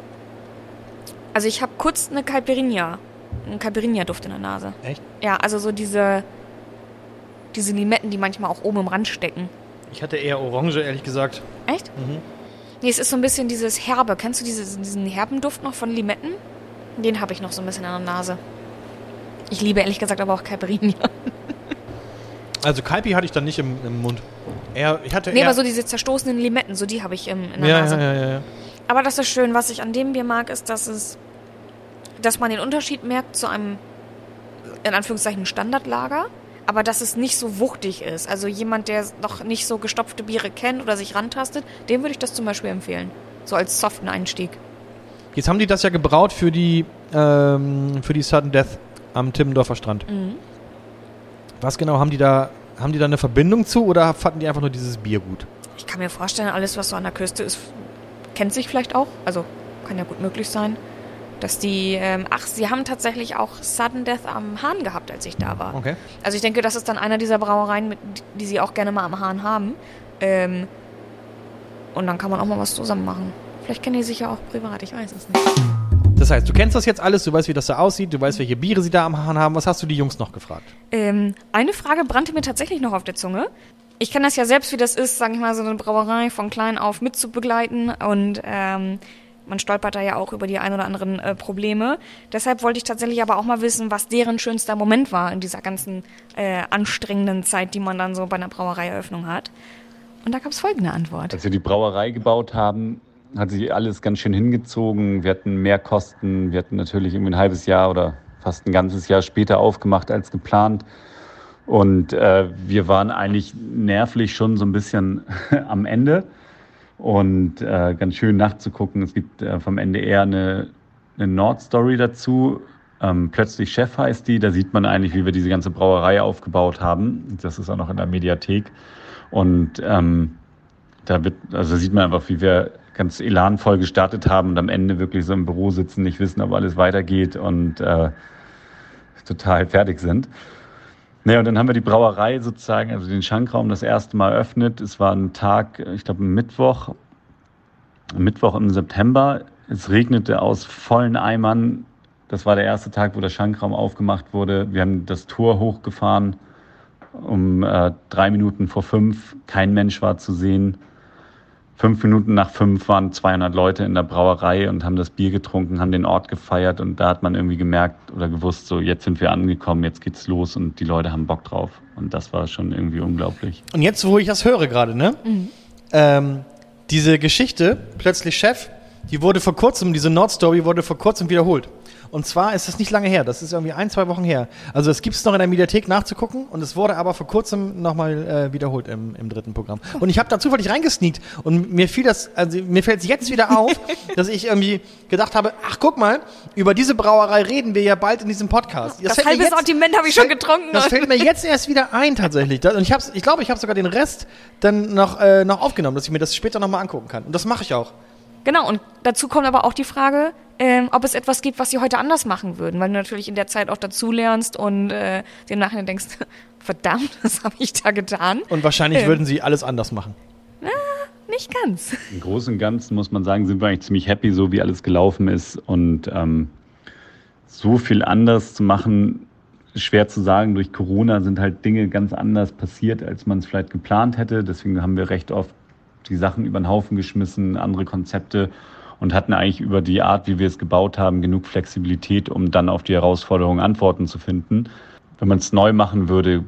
Also ich habe kurz eine Caipirinha, einen Caipirinha-Duft in der Nase. Echt? Ja, also so diese, diese Limetten, die manchmal auch oben im Rand stecken. Ich hatte eher Orange, ehrlich gesagt. Echt? Mhm. Nee, es ist so ein bisschen dieses Herbe. Kennst du diese, diesen herben Duft noch von Limetten? Den habe ich noch so ein bisschen in der Nase. Ich liebe ehrlich gesagt aber auch Caipirinha. Also Kaipi hatte ich dann nicht im, im Mund. Eher, ich hatte Nee, aber so diese zerstoßenen Limetten, so die habe ich im, in der ja, Nase. ja, ja, ja. Aber das ist schön. Was ich an dem Bier mag, ist, dass es, dass man den Unterschied merkt zu einem, in Anführungszeichen, Standardlager, aber dass es nicht so wuchtig ist. Also jemand, der noch nicht so gestopfte Biere kennt oder sich rantastet, dem würde ich das zum Beispiel empfehlen. So als soften Einstieg. Jetzt haben die das ja gebraut für die, ähm, für die Sudden Death am Timmendorfer Strand. Mhm. Was genau haben die da, haben die da eine Verbindung zu oder fanden die einfach nur dieses Bier gut? Ich kann mir vorstellen, alles, was so an der Küste ist, kennt sich vielleicht auch. Also kann ja gut möglich sein. Dass die, ähm, ach, sie haben tatsächlich auch Sudden Death am Hahn gehabt, als ich da war. Okay. Also ich denke, das ist dann einer dieser Brauereien, mit, die sie auch gerne mal am Hahn haben. Ähm, und dann kann man auch mal was zusammen machen. Vielleicht kennen die sich ja auch privat, ich weiß es nicht. Das heißt, du kennst das jetzt alles, du weißt, wie das da aussieht, du weißt, welche Biere sie da am Hahn haben. Was hast du die Jungs noch gefragt? Ähm, eine Frage brannte mir tatsächlich noch auf der Zunge. Ich kenne das ja selbst, wie das ist, sage ich mal, so eine Brauerei von klein auf mitzubegleiten und ähm, man stolpert da ja auch über die ein oder anderen äh, Probleme. Deshalb wollte ich tatsächlich aber auch mal wissen, was deren schönster Moment war in dieser ganzen äh, anstrengenden Zeit, die man dann so bei einer Brauereieröffnung hat. Und da gab es folgende Antwort. Als wir die Brauerei gebaut haben, hat sich alles ganz schön hingezogen. Wir hatten mehr Kosten. Wir hatten natürlich irgendwie ein halbes Jahr oder fast ein ganzes Jahr später aufgemacht als geplant. Und äh, wir waren eigentlich nervlich schon so ein bisschen am Ende. Und äh, ganz schön nachzugucken. Es gibt äh, vom NDR eine, eine Nordstory dazu. Ähm, Plötzlich Chef heißt die. Da sieht man eigentlich, wie wir diese ganze Brauerei aufgebaut haben. Das ist auch noch in der Mediathek. Und ähm, da wird, also sieht man einfach, wie wir ganz elanvoll gestartet haben und am Ende wirklich so im Büro sitzen, nicht wissen, ob alles weitergeht und äh, total fertig sind. Naja, und dann haben wir die Brauerei sozusagen, also den Schankraum das erste Mal eröffnet. Es war ein Tag, ich glaube Mittwoch, Mittwoch im September. Es regnete aus vollen Eimern. Das war der erste Tag, wo der Schankraum aufgemacht wurde. Wir haben das Tor hochgefahren um äh, drei Minuten vor fünf. Kein Mensch war zu sehen. Fünf Minuten nach fünf waren 200 Leute in der Brauerei und haben das Bier getrunken, haben den Ort gefeiert und da hat man irgendwie gemerkt oder gewusst, so jetzt sind wir angekommen, jetzt geht's los und die Leute haben Bock drauf. Und das war schon irgendwie unglaublich. Und jetzt, wo ich das höre gerade, ne? Ähm, diese Geschichte, plötzlich Chef, die wurde vor kurzem, diese Nordstory wurde vor kurzem wiederholt. Und zwar ist es nicht lange her, das ist irgendwie ein, zwei Wochen her. Also es gibt es noch in der Mediathek nachzugucken und es wurde aber vor kurzem nochmal äh, wiederholt im, im dritten Programm. Und ich habe da zufällig reingesneakt und mir fiel das, also mir fällt es jetzt wieder auf, dass ich irgendwie gedacht habe, ach guck mal, über diese Brauerei reden wir ja bald in diesem Podcast. Das mir halbe jetzt- Sortiment habe ich schon getrunken. Das fällt mir jetzt erst wieder ein tatsächlich. Und ich, hab's, ich glaube, ich habe sogar den Rest dann noch, äh, noch aufgenommen, dass ich mir das später nochmal angucken kann. Und das mache ich auch. Genau, und dazu kommt aber auch die Frage, ähm, ob es etwas gibt, was sie heute anders machen würden, weil du natürlich in der Zeit auch dazu lernst und äh, dir im Nachhinein denkst, verdammt, was habe ich da getan? Und wahrscheinlich Ähm. würden sie alles anders machen. Nicht ganz. Im Großen und Ganzen muss man sagen, sind wir eigentlich ziemlich happy, so wie alles gelaufen ist. Und ähm, so viel anders zu machen, schwer zu sagen. Durch Corona sind halt Dinge ganz anders passiert, als man es vielleicht geplant hätte. Deswegen haben wir recht oft die Sachen über den Haufen geschmissen, andere Konzepte und hatten eigentlich über die Art, wie wir es gebaut haben, genug Flexibilität, um dann auf die Herausforderungen Antworten zu finden. Wenn man es neu machen würde,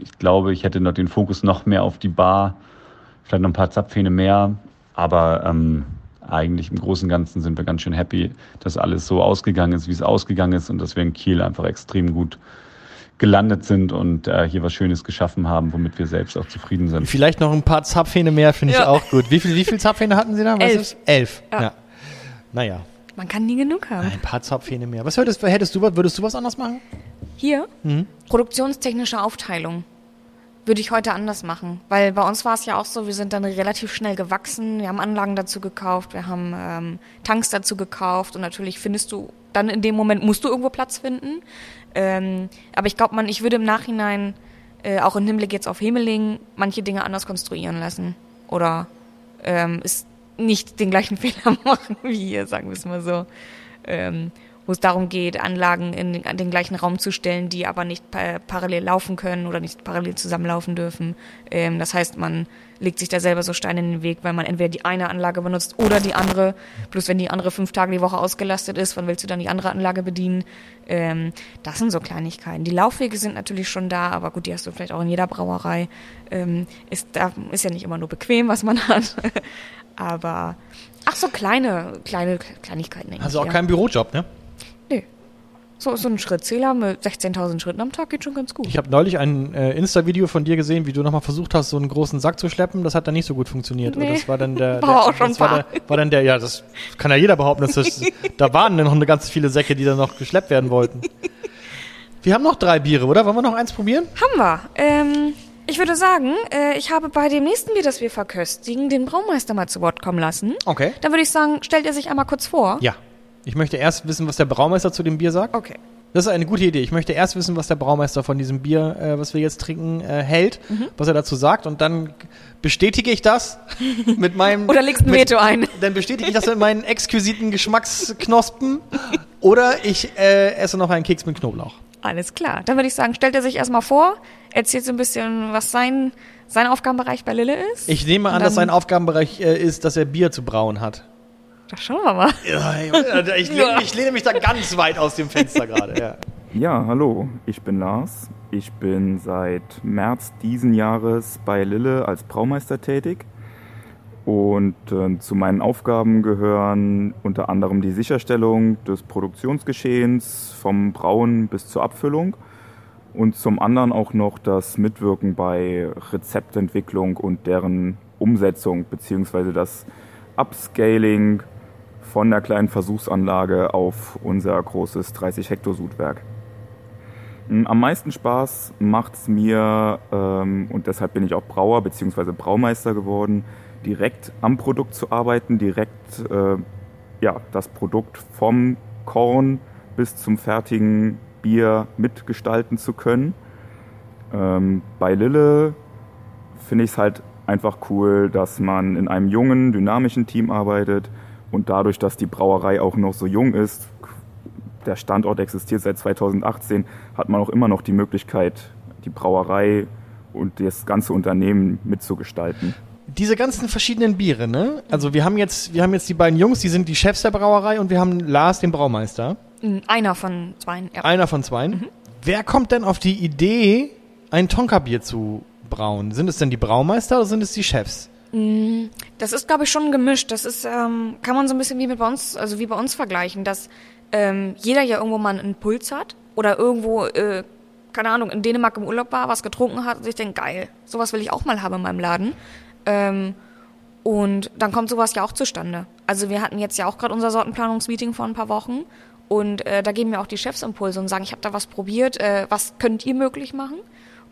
ich glaube, ich hätte noch den Fokus noch mehr auf die Bar, vielleicht noch ein paar Zapfhähne mehr, aber ähm, eigentlich im Großen und Ganzen sind wir ganz schön happy, dass alles so ausgegangen ist, wie es ausgegangen ist und dass wir in Kiel einfach extrem gut gelandet sind und äh, hier was Schönes geschaffen haben, womit wir selbst auch zufrieden sind. Vielleicht noch ein paar Zapfhähne mehr, finde ich Ja. auch gut. Wie viel, wie viel Zapfhähne hatten Sie da? Elf. Elf. Ja. Ja. Naja, Man kann nie genug haben. ein paar Zapfhähne mehr. Was hättest, hättest du, würdest du was anders machen? Hier, produktionstechnische Aufteilung. Würde ich heute anders machen. Weil bei uns war es ja auch so, wir sind dann relativ schnell gewachsen, wir haben Anlagen dazu gekauft, wir haben ähm, Tanks dazu gekauft und natürlich findest du, dann in dem Moment musst du irgendwo Platz finden. Ähm, aber ich glaube, man, ich würde im Nachhinein, äh, auch im Hinblick jetzt auf Hemeling, manche Dinge anders konstruieren lassen. Oder ähm, ist nicht den gleichen Fehler machen wie hier, sagen wir es mal so. Ähm, wo es darum geht, Anlagen in den, an den gleichen Raum zu stellen, die aber nicht pa parallel laufen können oder nicht parallel zusammenlaufen dürfen. Ähm, das heißt, man legt sich da selber so Steine in den Weg, weil man entweder die eine Anlage benutzt oder die andere. Bloß wenn die andere fünf Tage die Woche ausgelastet ist, wann willst du dann die andere Anlage bedienen? Ähm, das sind so Kleinigkeiten. Die Laufwege sind natürlich schon da, aber gut, die hast du vielleicht auch in jeder Brauerei. Ähm, ist, da, ist ja nicht immer nur bequem, was man hat. Aber ach so kleine, kleine Kleinigkeiten. eigentlich, Also auch ja. kein Bürojob, ne? Nee. So, so ein Schrittzähler mit 16.000 Schritten am Tag geht schon ganz gut. Ich habe neulich ein äh, Insta-Video von dir gesehen, wie du nochmal versucht hast, so einen großen Sack zu schleppen. Das hat dann nicht so gut funktioniert. Nee. Und das war dann der. War der auch schon das war, der, war dann der, ja, das kann ja jeder behaupten, dass das, da waren dann noch eine ganz viele Säcke, die dann noch geschleppt werden wollten. Wir haben noch drei Biere, oder? Wollen wir noch eins probieren? Haben wir. Ähm, ich würde sagen, äh, ich habe bei dem nächsten Bier, das wir verköstigen, den Braumeister mal zu Wort kommen lassen. Okay. Dann würde ich sagen, stellt er sich einmal kurz vor. Ja. Ich möchte erst wissen, was der Braumeister zu dem Bier sagt. Okay. Das ist eine gute Idee. Ich möchte erst wissen, was der Braumeister von diesem Bier, äh, was wir jetzt trinken, äh, hält, Mhm. was er dazu sagt. Und dann bestätige ich das mit meinem. Oder legst ein Veto ein. Dann bestätige ich das mit meinen exquisiten Geschmacksknospen. Oder ich äh, esse noch einen Keks mit Knoblauch. Alles klar. Dann würde ich sagen, stellt er sich erstmal vor, erzählt so ein bisschen, was sein, sein Aufgabenbereich bei Lille ist. Ich nehme an, dass sein Aufgabenbereich äh, ist, dass er Bier zu brauen hat. Das schauen wir mal. Ja, ich, lehne, ich lehne mich da ganz weit aus dem Fenster gerade. Ja. Ja, hallo, ich bin Lars. Ich bin seit März diesen Jahres bei Lille als Braumeister tätig. Und ähm, zu meinen Aufgaben gehören unter anderem die Sicherstellung des Produktionsgeschehens vom Brauen bis zur Abfüllung und zum anderen auch noch das Mitwirken bei Rezeptentwicklung und deren Umsetzung beziehungsweise das Upscaling von der kleinen Versuchsanlage auf unser großes 30-Hektar-Sudwerk. Mm, Am meisten Spaß macht es mir, ähm, und deshalb bin ich auch Brauer bzw. Braumeister geworden, direkt am Produkt zu arbeiten, direkt äh, ja, das Produkt vom Korn bis zum fertigen Bier mitgestalten zu können. Ähm, bei Lille finde ich es halt einfach cool, dass man in einem jungen, dynamischen Team arbeitet und dadurch, dass die Brauerei auch noch so jung ist, der Standort existiert seit 2018, hat man auch immer noch die Möglichkeit, die Brauerei und das ganze Unternehmen mitzugestalten. Diese ganzen verschiedenen Biere, ne? Also wir haben jetzt, wir haben jetzt die beiden Jungs, die sind die Chefs der Brauerei und wir haben Lars, den Braumeister. Mm, Einer von zwei. Ja. Einer von zweien. Wer kommt denn auf die Idee, ein Tonka-Bier zu brauen? Sind es denn die Braumeister oder sind es die Chefs? Das ist, glaube ich, schon gemischt. Das ist, ähm, kann man so ein bisschen wie mit bei uns, also wie bei uns vergleichen, dass ähm, jeder ja irgendwo mal einen Impuls hat oder irgendwo, äh, keine Ahnung, in Dänemark im Urlaub war, was getrunken hat und sich denkt, geil, sowas will ich auch mal haben in meinem Laden. Ähm, und dann kommt sowas ja auch zustande. Also wir hatten jetzt ja auch gerade unser Sortenplanungsmeeting vor ein paar Wochen und äh, da geben mir auch die Chefs Impulse und sagen, ich habe da was probiert, äh, was könnt ihr möglich machen?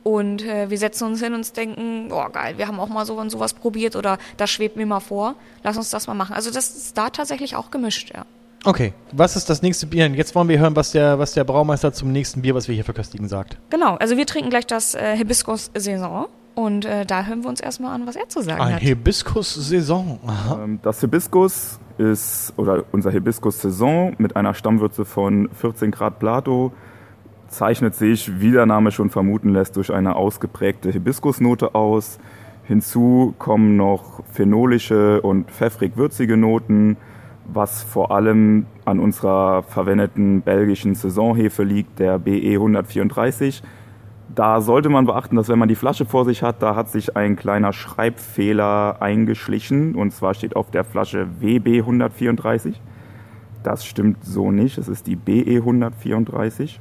Und äh, wir setzen uns hin und denken, boah geil, wir haben auch mal so und sowas probiert oder das schwebt mir mal vor, lass uns das mal machen. Also das ist da tatsächlich auch gemischt, ja. Okay, was ist das nächste Bier? Jetzt wollen wir hören, was der, was der Braumeister zum nächsten Bier, was wir hier verköstigen, sagt. Genau, also wir trinken gleich das äh, Hibiscus Saison und äh, da hören wir uns erstmal an, was er zu sagen Ein hat. Hibiskus-Saison. Ähm, Das Hibiskus ist, oder unser Hibiskus-Saison mit einer Stammwürze von 14 Grad Plato zeichnet sich, wie der Name schon vermuten lässt, durch eine ausgeprägte Hibiskusnote aus. Hinzu kommen noch phenolische und pfeffrig-würzige Noten, was vor allem an unserer verwendeten belgischen Saisonhefe liegt, der BE 134. Da sollte man beachten, dass wenn man die Flasche vor sich hat, da hat sich ein kleiner Schreibfehler eingeschlichen. Und zwar steht auf der Flasche WB 134. Das stimmt so nicht, es ist die BE 134.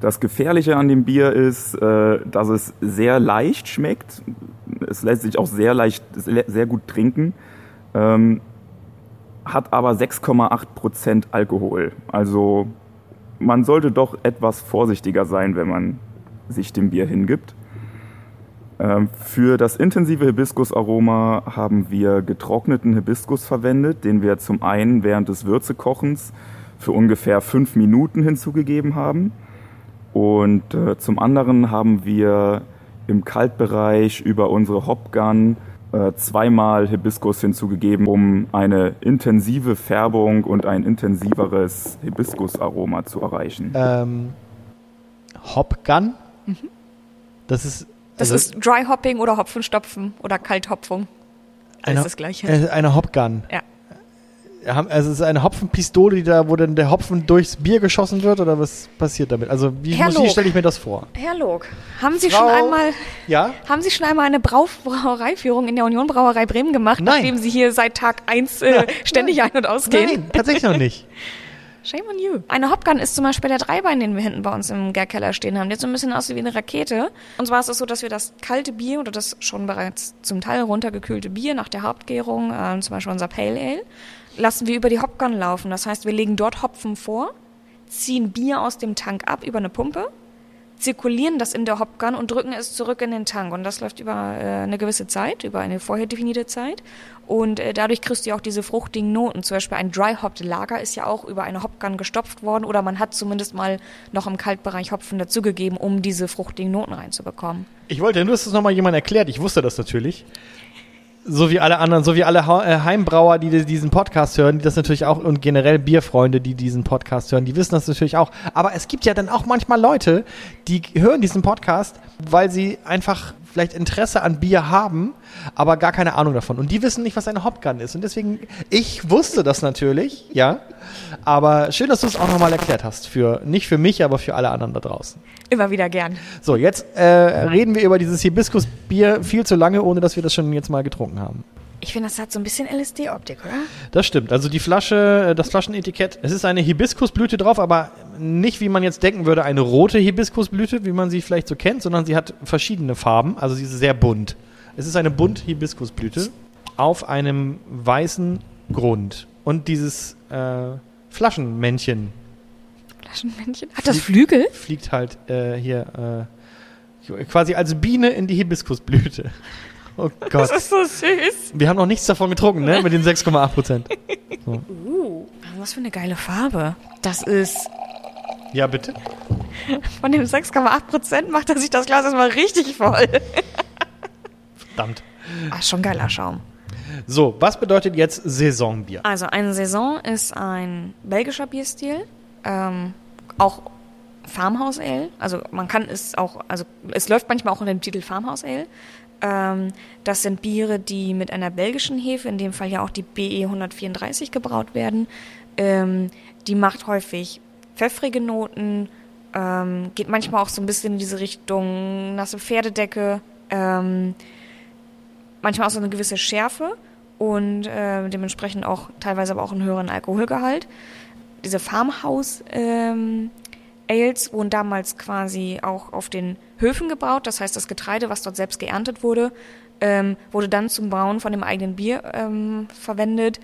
Das Gefährliche an dem Bier ist, äh, dass es sehr leicht schmeckt. Es lässt sich auch sehr leicht, sehr gut trinken. Ähm, hat aber 6,8 Prozent Alkohol. Also man sollte doch etwas vorsichtiger sein, wenn man sich dem Bier hingibt. Ähm, für das intensive Hibiskusaroma haben wir getrockneten Hibiskus verwendet, den wir zum einen während des Würzekochens für ungefähr fünf Minuten hinzugegeben haben. Und äh, zum anderen haben wir im Kaltbereich über unsere Hopgun äh, zweimal Hibiskus hinzugegeben, um eine intensive Färbung und ein intensiveres Hibiskusaroma zu erreichen. Ähm, Hopgun? Mhm. Das ist. Das also ist Dry Hopping oder Hopfenstopfen oder Kalthopfung. Das ist das Gleiche. Äh, eine Hopgun. Ja. Also es ist eine Hopfenpistole, die da, wo dann der Hopfen durchs Bier geschossen wird oder was passiert damit? Also wie, wie stelle ich mir das vor? Herr Log, haben Sie Frau, schon einmal ja? haben Sie schon einmal eine Brauereiführung in der Union Brauerei Bremen gemacht, Nein. nachdem Sie hier seit Tag 1 äh, ständig Nein. ein- und ausgehen? Nein, tatsächlich noch nicht. Shame on you. Eine Hopgun ist zum Beispiel der Dreibein, den wir hinten bei uns im Gärkeller stehen haben. Der so ein bisschen aussieht wie eine Rakete. Und zwar ist es so, dass wir das kalte Bier oder das schon bereits zum Teil runtergekühlte Bier nach der Hauptgärung, äh, zum Beispiel unser Pale Ale, lassen wir über die Hopgun laufen. Das heißt, wir legen dort Hopfen vor, ziehen Bier aus dem Tank ab über eine Pumpe, zirkulieren das in der Hopgun und drücken es zurück in den Tank. Und das läuft über äh, eine gewisse Zeit, über eine vorher definierte Zeit. Und äh, dadurch kriegst du auch diese fruchtigen Noten. Zum Beispiel ein Dry Hopped Lager ist ja auch über eine Hopgun gestopft worden oder man hat zumindest mal noch im Kaltbereich Hopfen dazugegeben, um diese fruchtigen Noten reinzubekommen. Ich wollte nur, dass das nochmal jemand erklärt. Ich wusste das natürlich so wie alle anderen, so wie alle äh, Heimbrauer, die diesen Podcast hören, die das natürlich auch und generell Bierfreunde, die diesen Podcast hören, die wissen das natürlich auch. Aber es gibt ja dann auch manchmal Leute, die hören diesen Podcast, weil sie einfach vielleicht Interesse an Bier haben, aber gar keine Ahnung davon. Und die wissen nicht, was eine Hopgun ist. Und deswegen, ich wusste das natürlich, ja. Aber schön, dass du es auch nochmal erklärt hast. Für, nicht für mich, aber für alle anderen da draußen. Immer wieder gern. So, jetzt äh, reden wir über dieses Hibiskusbier viel zu lange, ohne dass wir das schon jetzt mal getrunken haben. Ich finde, das hat so ein bisschen LSD-Optik, oder? Das stimmt. Also die Flasche, äh, das Flaschenetikett, es ist eine Hibiskusblüte drauf, aber nicht, wie man jetzt denken würde, eine rote Hibiskusblüte, wie man sie vielleicht so kennt, sondern sie hat verschiedene Farben. Also sie ist sehr bunt. Es ist eine bunt Hibiskusblüte auf einem weißen Grund. Und dieses äh, Flaschenmännchen Flaschenmännchen? Hat das Flügel? Fliegt halt äh, hier äh, quasi als Biene in die Hibiskusblüte. Oh Gott. Das ist so süß. Wir haben noch nichts davon getrunken, ne? Mit den 6,8 Prozent. So. Uh, was für eine geile Farbe. Das ist. Ja, bitte? Von dem 6,8 Prozent macht er sich das Glas erstmal richtig voll. Verdammt. Ah, schon geiler Schaum. So, was bedeutet jetzt Saisonbier? Also, eine Saison ist ein belgischer Bierstil ähm, auch Farmhouse Ale. Also man kann es auch, also es läuft manchmal auch unter dem Titel Farmhouse Ale. Ähm, das sind Biere, die mit einer belgischen Hefe, in dem Fall ja auch die BE 134 gebraut werden. Ähm, die macht häufig pfeffrige Noten, ähm, geht manchmal auch so ein bisschen in diese Richtung nasse Pferdedecke, manchmal auch so eine gewisse Schärfe und äh, dementsprechend auch teilweise aber auch einen höheren Alkoholgehalt diese Farmhouse Ales wurden damals quasi auch auf den Höfen gebraut. Das heißt, das Getreide, was dort selbst geerntet wurde, ähm, wurde dann zum Brauen von dem eigenen Bier ähm, verwendet,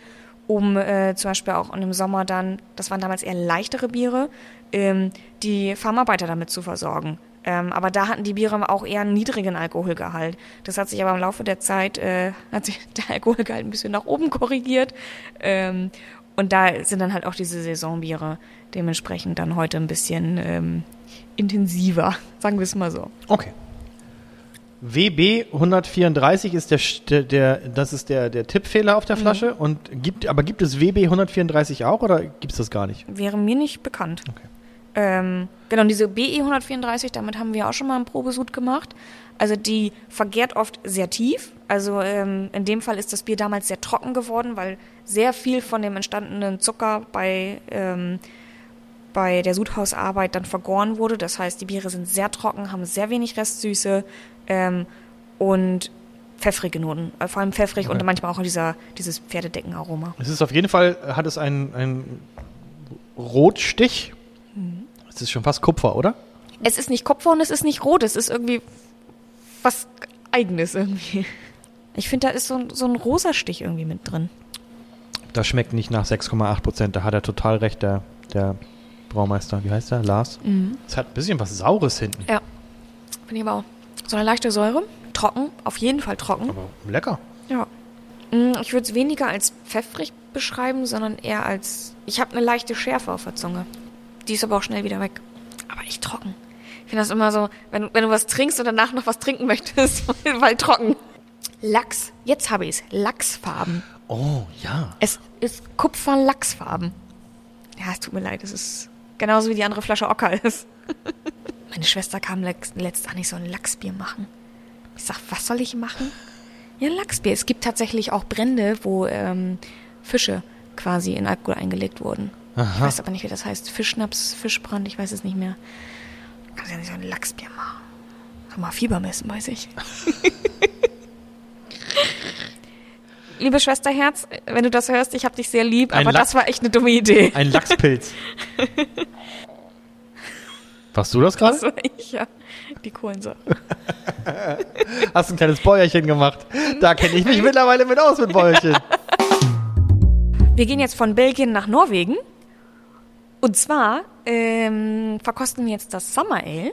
um äh, zum Beispiel auch im Sommer dann, das waren damals eher leichtere Biere, ähm, die Farmarbeiter damit zu versorgen. Ähm, aber da hatten die Biere auch eher einen niedrigen Alkoholgehalt. Das hat sich aber im Laufe der Zeit, äh, hat sich der Alkoholgehalt ein bisschen nach oben korrigiert. Ähm, und da sind dann halt auch diese Saisonbiere dementsprechend dann heute ein bisschen ähm, intensiver, sagen wir es mal so. Okay. WB 134 ist der, der, das ist der, der Tippfehler auf der mhm. Flasche. Mhm. Und gibt, aber gibt es WB 134 auch oder gibt es das gar nicht? Wäre mir nicht bekannt. Okay. Ähm, genau, diese BE 134, damit haben wir auch schon mal einen Probesud gemacht. Also die vergärt oft sehr tief. Also ähm, in dem Fall ist das Bier damals sehr trocken geworden, weil sehr viel von dem entstandenen Zucker bei, ähm, bei der Sudhausarbeit dann vergoren wurde. Das heißt, die Biere sind sehr trocken, haben sehr wenig Restsüße ähm, und pfeffrige Noten. Äh, vor allem pfeffrig Okay. und manchmal auch dieser, dieses Pferdedeckenaroma. Es ist auf jeden Fall, hat es einen, einen Rotstich. Es ist schon fast Kupfer, oder? Es ist nicht Kupfer und es ist nicht rot, es ist irgendwie was Eigenes irgendwie. Ich finde, da ist so, ein- so ein rosa Stich irgendwie mit drin. Das schmeckt nicht nach 6,8 Prozent. Da hat er total recht, der, der Braumeister. Wie heißt der? Lars? Es hat ein bisschen was Saures hinten. Ja. Finde ich aber auch. So eine leichte Säure. Trocken, auf jeden Fall trocken. Aber lecker. Ja. Mm, Ich würde es weniger als pfeffrig beschreiben, sondern eher als. Ich habe eine leichte Schärfe auf der Zunge. Die ist aber auch schnell wieder weg. Aber echt trocken. Ich finde das immer so, wenn, du- wenn du was trinkst und danach noch was trinken möchtest, weil, weil trocken. Lachs. Jetzt habe ich es. Lachsfarben. Oh, ja. Es ist Kupferlachsfarben. Ja, es tut mir leid. Es ist genauso wie die andere Flasche Ocker ist. Meine Schwester kam letzt, letzt an, ich soll ein Lachsbier machen. Ich sag, was soll ich machen? Ja, ein Lachsbier. Es gibt tatsächlich auch Brände, wo ähm, Fische quasi in Alkohol eingelegt wurden. Ich weiß aber nicht, wie das heißt. Fischschnaps, Fischbrand, ich weiß es nicht mehr. Kannst ja nicht so ein Lachsbier machen. Sag mal, Fieber messen, weiß ich. Liebe Schwesterherz, wenn du das hörst, ich hab dich sehr lieb, Ein aber Lachs- das war echt eine dumme Idee. Ein Lachspilz. Warst du das gerade? Das war ich, ja. Die Kohlensäure. Hast ein kleines Bäuerchen gemacht. Da kenne ich mich mittlerweile mit aus mit Bäuerchen. Wir gehen jetzt von Belgien nach Norwegen. Und zwar ähm, verkosten wir jetzt das Summer Ale,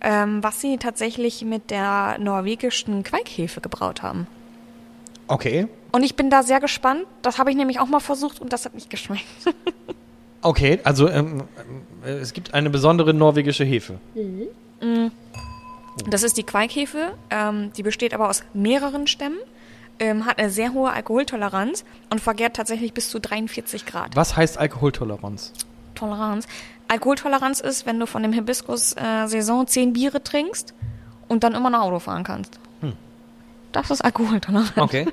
ähm, was sie tatsächlich mit der norwegischen Queikhefe gebraut haben. Okay. Und ich bin da sehr gespannt. Das habe ich nämlich auch mal versucht und das hat nicht geschmeckt. Okay, also ähm, äh, es gibt eine besondere norwegische Hefe. Das ist die Queikhefe. Ähm, die besteht aber aus mehreren Stämmen, ähm, hat eine sehr hohe Alkoholtoleranz und vergärt tatsächlich bis zu 43 Grad. Was heißt Alkoholtoleranz? Toleranz. Alkoholtoleranz ist, wenn du von dem Hibiskus-Saison zehn Biere trinkst und dann immer noch Auto fahren kannst. Das ist Alkoholtoleranz. Okay.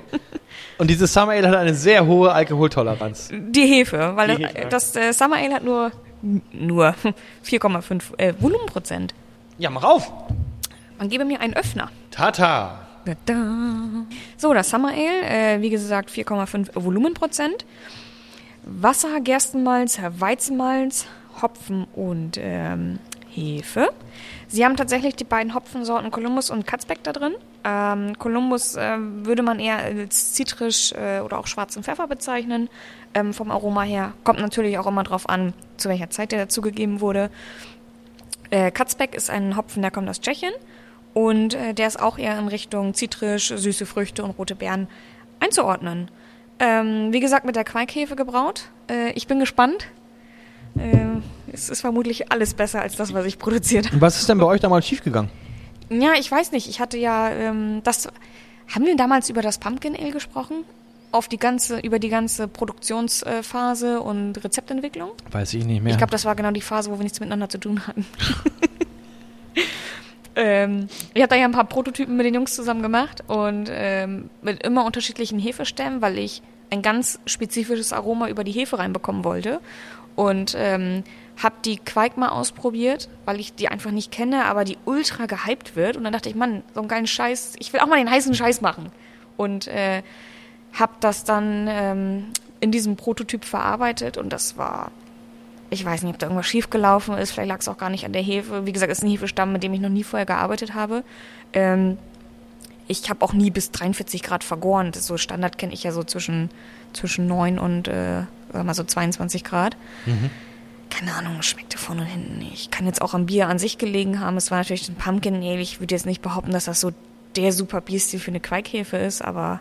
Und dieses Summer Ale hat eine sehr hohe Alkoholtoleranz. Die Hefe, weil Die das, Hefe. das äh, Summer Ale hat nur, nur 4,5 äh, Volumenprozent. Ja, mach auf. Man gebe mir einen Öffner. Tata. So, das Summer Ale, äh, wie gesagt, 4,5 Volumenprozent. Wasser, Gerstenmalz, Weizenmalz, Hopfen und ähm, Hefe. Sie haben tatsächlich die beiden Hopfensorten Columbus und Katzbeck da drin. Ähm, Columbus ähm, würde man eher als zitrisch äh, oder auch schwarzen Pfeffer bezeichnen. Ähm, vom Aroma her kommt natürlich auch immer drauf an, zu welcher Zeit der dazugegeben wurde. Äh, Katzbeck ist ein Hopfen, der kommt aus Tschechien und äh, der ist auch eher in Richtung zitrisch, süße Früchte und rote Beeren einzuordnen. Ähm, wie gesagt, mit der Queikhefe gebraut. Äh, ich bin gespannt. Es ist vermutlich alles besser als das, was ich produziert habe. Was ist denn bei euch damals schiefgegangen? Ja, ich weiß nicht. Ich hatte ja ähm, das. Haben wir damals über das Pumpkin Ale gesprochen? Auf die ganze, über die ganze Produktionsphase und Rezeptentwicklung? Weiß ich nicht mehr. Ich glaube, das war genau die Phase, wo wir nichts miteinander zu tun hatten. ähm, ich habe da ja ein paar Prototypen mit den Jungs zusammen gemacht und ähm, mit immer unterschiedlichen Hefestämmen, weil ich ein ganz spezifisches Aroma über die Hefe reinbekommen wollte. Und ähm, habe die Quake mal ausprobiert, weil ich die einfach nicht kenne, aber die ultra gehypt wird. Und dann dachte ich, Mann, so einen geilen Scheiß, ich will auch mal den heißen Scheiß machen. Und äh, habe das dann ähm, in diesem Prototyp verarbeitet und das war ich weiß nicht, ob da irgendwas schiefgelaufen ist. Vielleicht lag es auch gar nicht an der Hefe. Wie gesagt, es ist ein Hefestamm, mit dem ich noch nie vorher gearbeitet habe. Ähm, ich habe auch nie bis 43 Grad vergoren. Das ist so Standard kenne ich ja so zwischen, zwischen 9 und äh, sagen wir mal so 22 Grad. Keine Ahnung, schmeckte vorne und hinten nicht. Kann jetzt auch am Bier an sich gelegen haben. Es war natürlich ein Pumpkin Ale. Ich würde jetzt nicht behaupten, dass das so der super Bierstil für eine Queikhefe ist, aber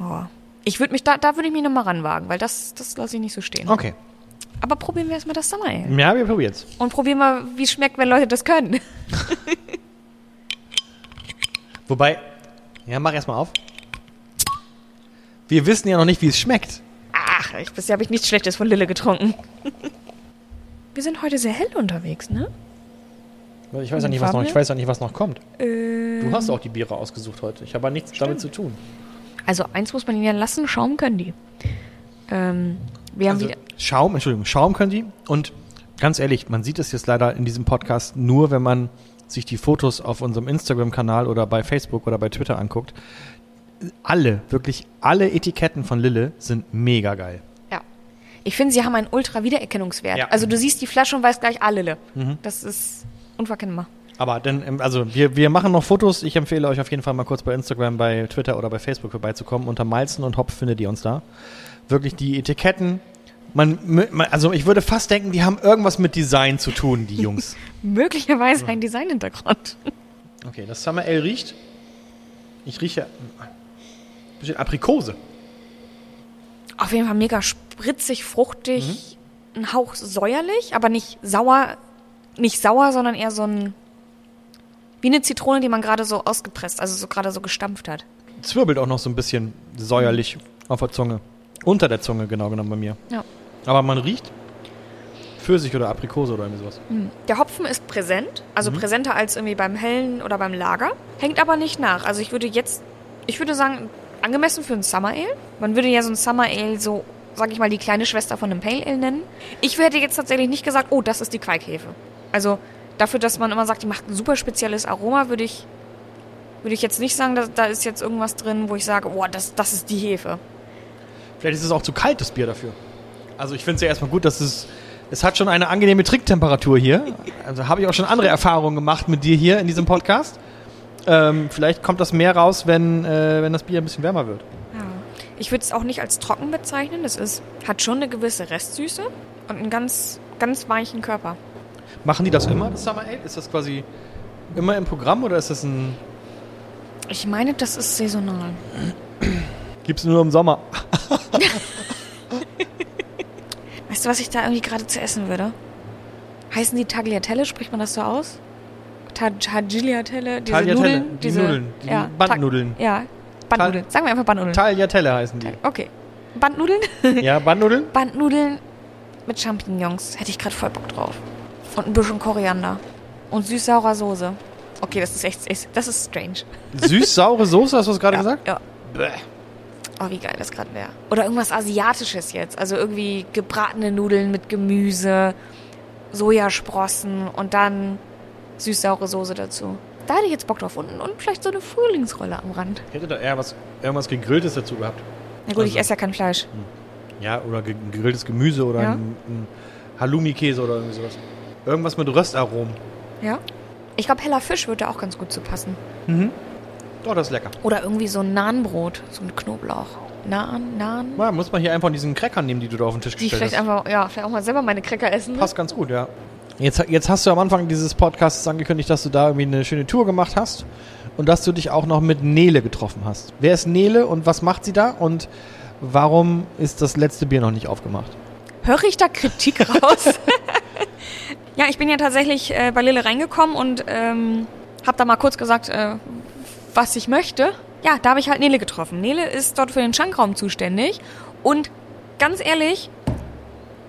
oh. ich würde mich da, da würde ich mich nochmal ranwagen, weil das, das lasse ich nicht so stehen. Okay. Aber probieren wir erstmal das Summer Ale. Ja, wir probieren's. Und probieren mal, wie es schmeckt, wenn Leute das können. Wobei, ja, mach erstmal auf. Wir wissen ja noch nicht, wie es schmeckt. Ach, ich, bisher habe ich nichts Schlechtes von Lille getrunken. Wir sind heute sehr hell unterwegs, ne? Ich weiß ja nicht, was noch, ich weiß ja nicht, was noch kommt. Äh, Du hast auch die Biere ausgesucht heute. Ich habe aber nichts damit zu tun. also eins muss man ihnen ja lassen, Schaum können die. Ähm, wir haben Also wieder. Schaum, Entschuldigung, Schaum können die. Und ganz ehrlich, man sieht es jetzt leider in diesem Podcast nur, wenn man sich die Fotos auf unserem Instagram-Kanal oder bei Facebook oder bei Twitter anguckt. Alle, wirklich alle Etiketten von Lille sind mega geil. Ja. Ich finde, sie haben einen ultra Wiedererkennungswert. Ja. Also du siehst die Flasche und weißt gleich, ah, Lille. Mhm. Das ist unverkennbar. Aber dann, ähm, also wir, wir machen noch Fotos. Ich empfehle euch auf jeden Fall mal kurz bei Instagram, bei Twitter oder bei Facebook vorbeizukommen. Unter Malzen und Hopf findet ihr uns da. Wirklich die Etiketten. Man, man, also ich würde fast denken, die haben irgendwas mit Design zu tun, die Jungs. Möglicherweise ein Designhintergrund. Okay, das Summer Ale riecht. Ich rieche bisschen Aprikose. Auf jeden Fall mega spritzig, fruchtig, ein Hauch säuerlich, aber nicht sauer, nicht sauer, sondern eher so ein wie eine Zitrone, die man gerade so ausgepresst, also so gerade so gestampft hat. Zwirbelt auch noch so ein bisschen säuerlich auf der Zunge. Unter der Zunge, genau genommen bei mir. Ja. Aber man riecht Pfirsich oder Aprikose oder irgendwie sowas. Der Hopfen ist präsent, also präsenter als irgendwie beim hellen oder beim Lager, hängt aber nicht nach. Also ich würde jetzt, ich würde sagen, angemessen für ein Summer Ale. Man würde ja so ein Summer Ale so, sag ich mal, die kleine Schwester von einem Pale Ale nennen. Ich hätte jetzt tatsächlich nicht gesagt, oh, das ist die Quaikhefe. Also dafür, dass man immer sagt, die macht ein super spezielles Aroma, würde ich, würde ich jetzt nicht sagen, dass, da ist jetzt irgendwas drin, wo ich sage, oh, das, das ist die Hefe. Vielleicht ist es auch zu kalt, das Bier dafür. Also ich finde es ja erstmal gut, dass es. Es hat schon eine angenehme Trinktemperatur hier. Also habe ich auch schon andere Erfahrungen gemacht mit dir hier in diesem Podcast. Ähm, vielleicht kommt das mehr raus, wenn, äh, wenn das Bier ein bisschen wärmer wird. Ja. Ich würde es auch nicht als trocken bezeichnen. Das ist, hat schon eine gewisse Restsüße und einen ganz, ganz weichen Körper. Machen die das immer, das Summer Ale? Ist das quasi immer im Programm oder ist das ein. Ich meine, das ist saisonal. Gibt es nur im Sommer? Weißt du, was ich da irgendwie gerade zu essen würde? Heißen die Tagliatelle? Spricht man das so aus? Ta- Tagliatelle? Diese Tagliatelle, Nudeln? die diese, Nudeln, die ja, Bandnudeln. Ja, Bandnudeln. Sagen wir einfach Bandnudeln. Tagliatelle heißen die. okay. Bandnudeln? Ja, Bandnudeln? Bandnudeln mit Champignons. Hätte ich gerade voll Bock drauf. Und ein bisschen Koriander. Und süß-saurer Soße. Okay, das ist echt, echt das ist strange. Süß-saure Soße, hast du das gerade ja, gesagt? Ja. Bäh. Oh, wie geil das gerade wäre. Oder irgendwas Asiatisches jetzt. Also irgendwie gebratene Nudeln mit Gemüse, Sojasprossen und dann süß-saure Soße dazu. Da hätte ich jetzt Bock drauf. Und, und vielleicht so eine Frühlingsrolle am Rand. Ich hätte da eher was, irgendwas Gegrilltes dazu gehabt. Na gut, ich Also- esse ja kein Fleisch. Ja, oder ge gegrilltes Gemüse oder Ja. ein, ein Halloumi-Käse oder irgendwie sowas. Irgendwas mit Röstaromen. Ja? Ich glaube, heller Fisch würde auch ganz gut zu passen. Oh, das ist lecker. Oder irgendwie so ein Nahenbrot, so mit Knoblauch. Naan, Naan. Ja, muss man hier einfach diesen Crackern nehmen, die du da auf den Tisch Die ich gestellt vielleicht hast. einfach, ja, vielleicht auch mal selber meine Cracker essen. ne? Passt ganz gut, ja. Jetzt, jetzt hast du am Anfang dieses Podcasts angekündigt, dass du da irgendwie eine schöne Tour gemacht hast und dass du dich auch noch mit Nele getroffen hast. Wer ist Nele und was macht sie da und warum ist das letzte Bier noch nicht aufgemacht? Höre ich da Kritik raus? ja, ich bin ja tatsächlich äh, bei Lille reingekommen und ähm, habe da mal kurz gesagt, äh, was ich möchte. Ja, da habe ich halt Nele getroffen. Nele ist dort für den Schankraum zuständig und ganz ehrlich,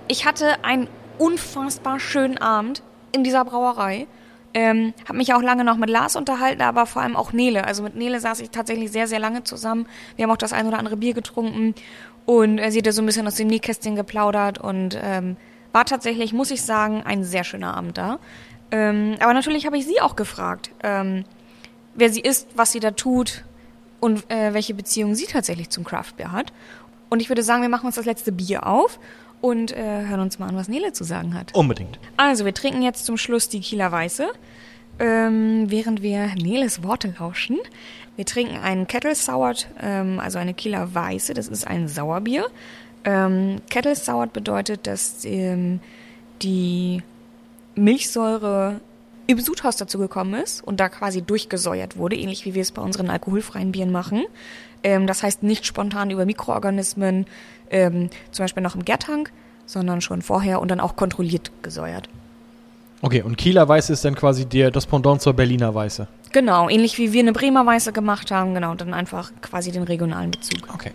ich hatte einen unfassbar schönen Abend in dieser Brauerei. Ähm, habe mich auch lange noch mit Lars unterhalten, aber vor allem auch Nele. Also mit Nele saß ich tatsächlich sehr, sehr lange zusammen. Wir haben auch das ein oder andere Bier getrunken und äh, sie hat ja so ein bisschen aus dem Nähkästchen geplaudert und ähm, war tatsächlich, muss ich sagen, ein sehr schöner Abend da. Ähm, aber natürlich habe ich sie auch gefragt, ähm, wer sie ist, was sie da tut und äh, welche Beziehung sie tatsächlich zum Craftbeer hat. Und ich würde sagen, wir machen uns das letzte Bier auf und äh, hören uns mal an, was Nele zu sagen hat. Unbedingt. Also, wir trinken jetzt zum Schluss die Kieler Weiße, ähm, während wir Neles Worte lauschen. Wir trinken einen Kettle Soured, ähm, also eine Kieler Weiße, das ist ein Sauerbier. Ähm, Kettle Soured bedeutet, dass ähm, die Milchsäure im Sudhaus dazu gekommen ist und da quasi durchgesäuert wurde, ähnlich wie wir es bei unseren alkoholfreien Bieren machen. Ähm, das heißt nicht spontan über Mikroorganismen, ähm, zum Beispiel noch im Gärtank, sondern schon vorher und dann auch kontrolliert gesäuert. Okay, und Kieler Weiße ist dann quasi der, das Pendant zur Berliner Weiße. Genau, ähnlich wie wir eine Bremer Weiße gemacht haben, genau, und dann einfach quasi den regionalen Bezug. Okay.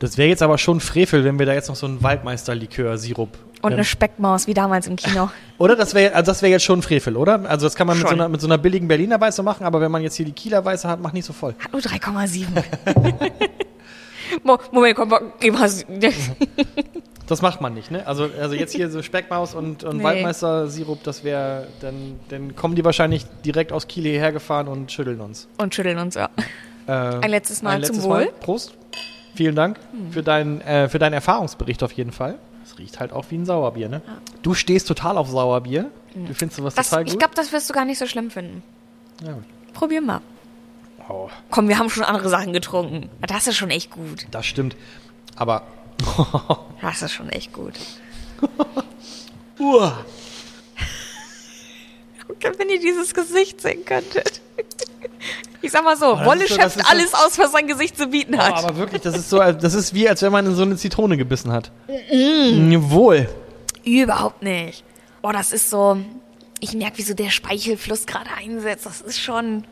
Das wäre jetzt aber schon Frevel, wenn wir da jetzt noch so einen Waldmeister-Likör-Sirup. Und ähm, eine Speckmaus, wie damals im Kino. Oder das wäre also das wäre jetzt schon Frevel, oder? Also das kann man mit so, einer, mit so einer billigen Berliner Weiße machen, aber wenn man jetzt hier die Kieler Weiße hat, macht nicht so voll. Hat nur 3,7. Mo- Moment, komm, gib mal. Das macht man nicht, ne? Also, also jetzt hier so Speckmaus und, und Nee. Waldmeister-Sirup, das wäre, dann, dann kommen die wahrscheinlich direkt aus Kiel hierher gefahren und schütteln uns. Und schütteln uns, ja. Äh, Ein letztes Mal ein zum letztes Wohl. Mal. Prost. Vielen Dank für, dein, äh, für deinen Erfahrungsbericht auf jeden Fall. Es riecht halt auch wie ein Sauerbier, ne? Du stehst total auf Sauerbier. Du findest sowas Das, total gut. ich glaube, das wirst du gar nicht so schlimm finden. ja, gut. Probier mal. oh, Komm, wir haben schon andere Sachen getrunken. Das ist schon echt gut. das stimmt. Aber Das ist schon echt gut. Uah. Wenn ihr dieses Gesicht sehen könntet. Ich sag mal so, das Wolle so- schöpft so- alles aus, was sein Gesicht zu bieten Oh, hat. aber wirklich, das ist so, das ist wie, als wenn man in so eine Zitrone gebissen hat. Jawohl. Überhaupt nicht. Boah, das ist so. Ich merke, wie so der Speichelfluss gerade einsetzt. Das ist schon.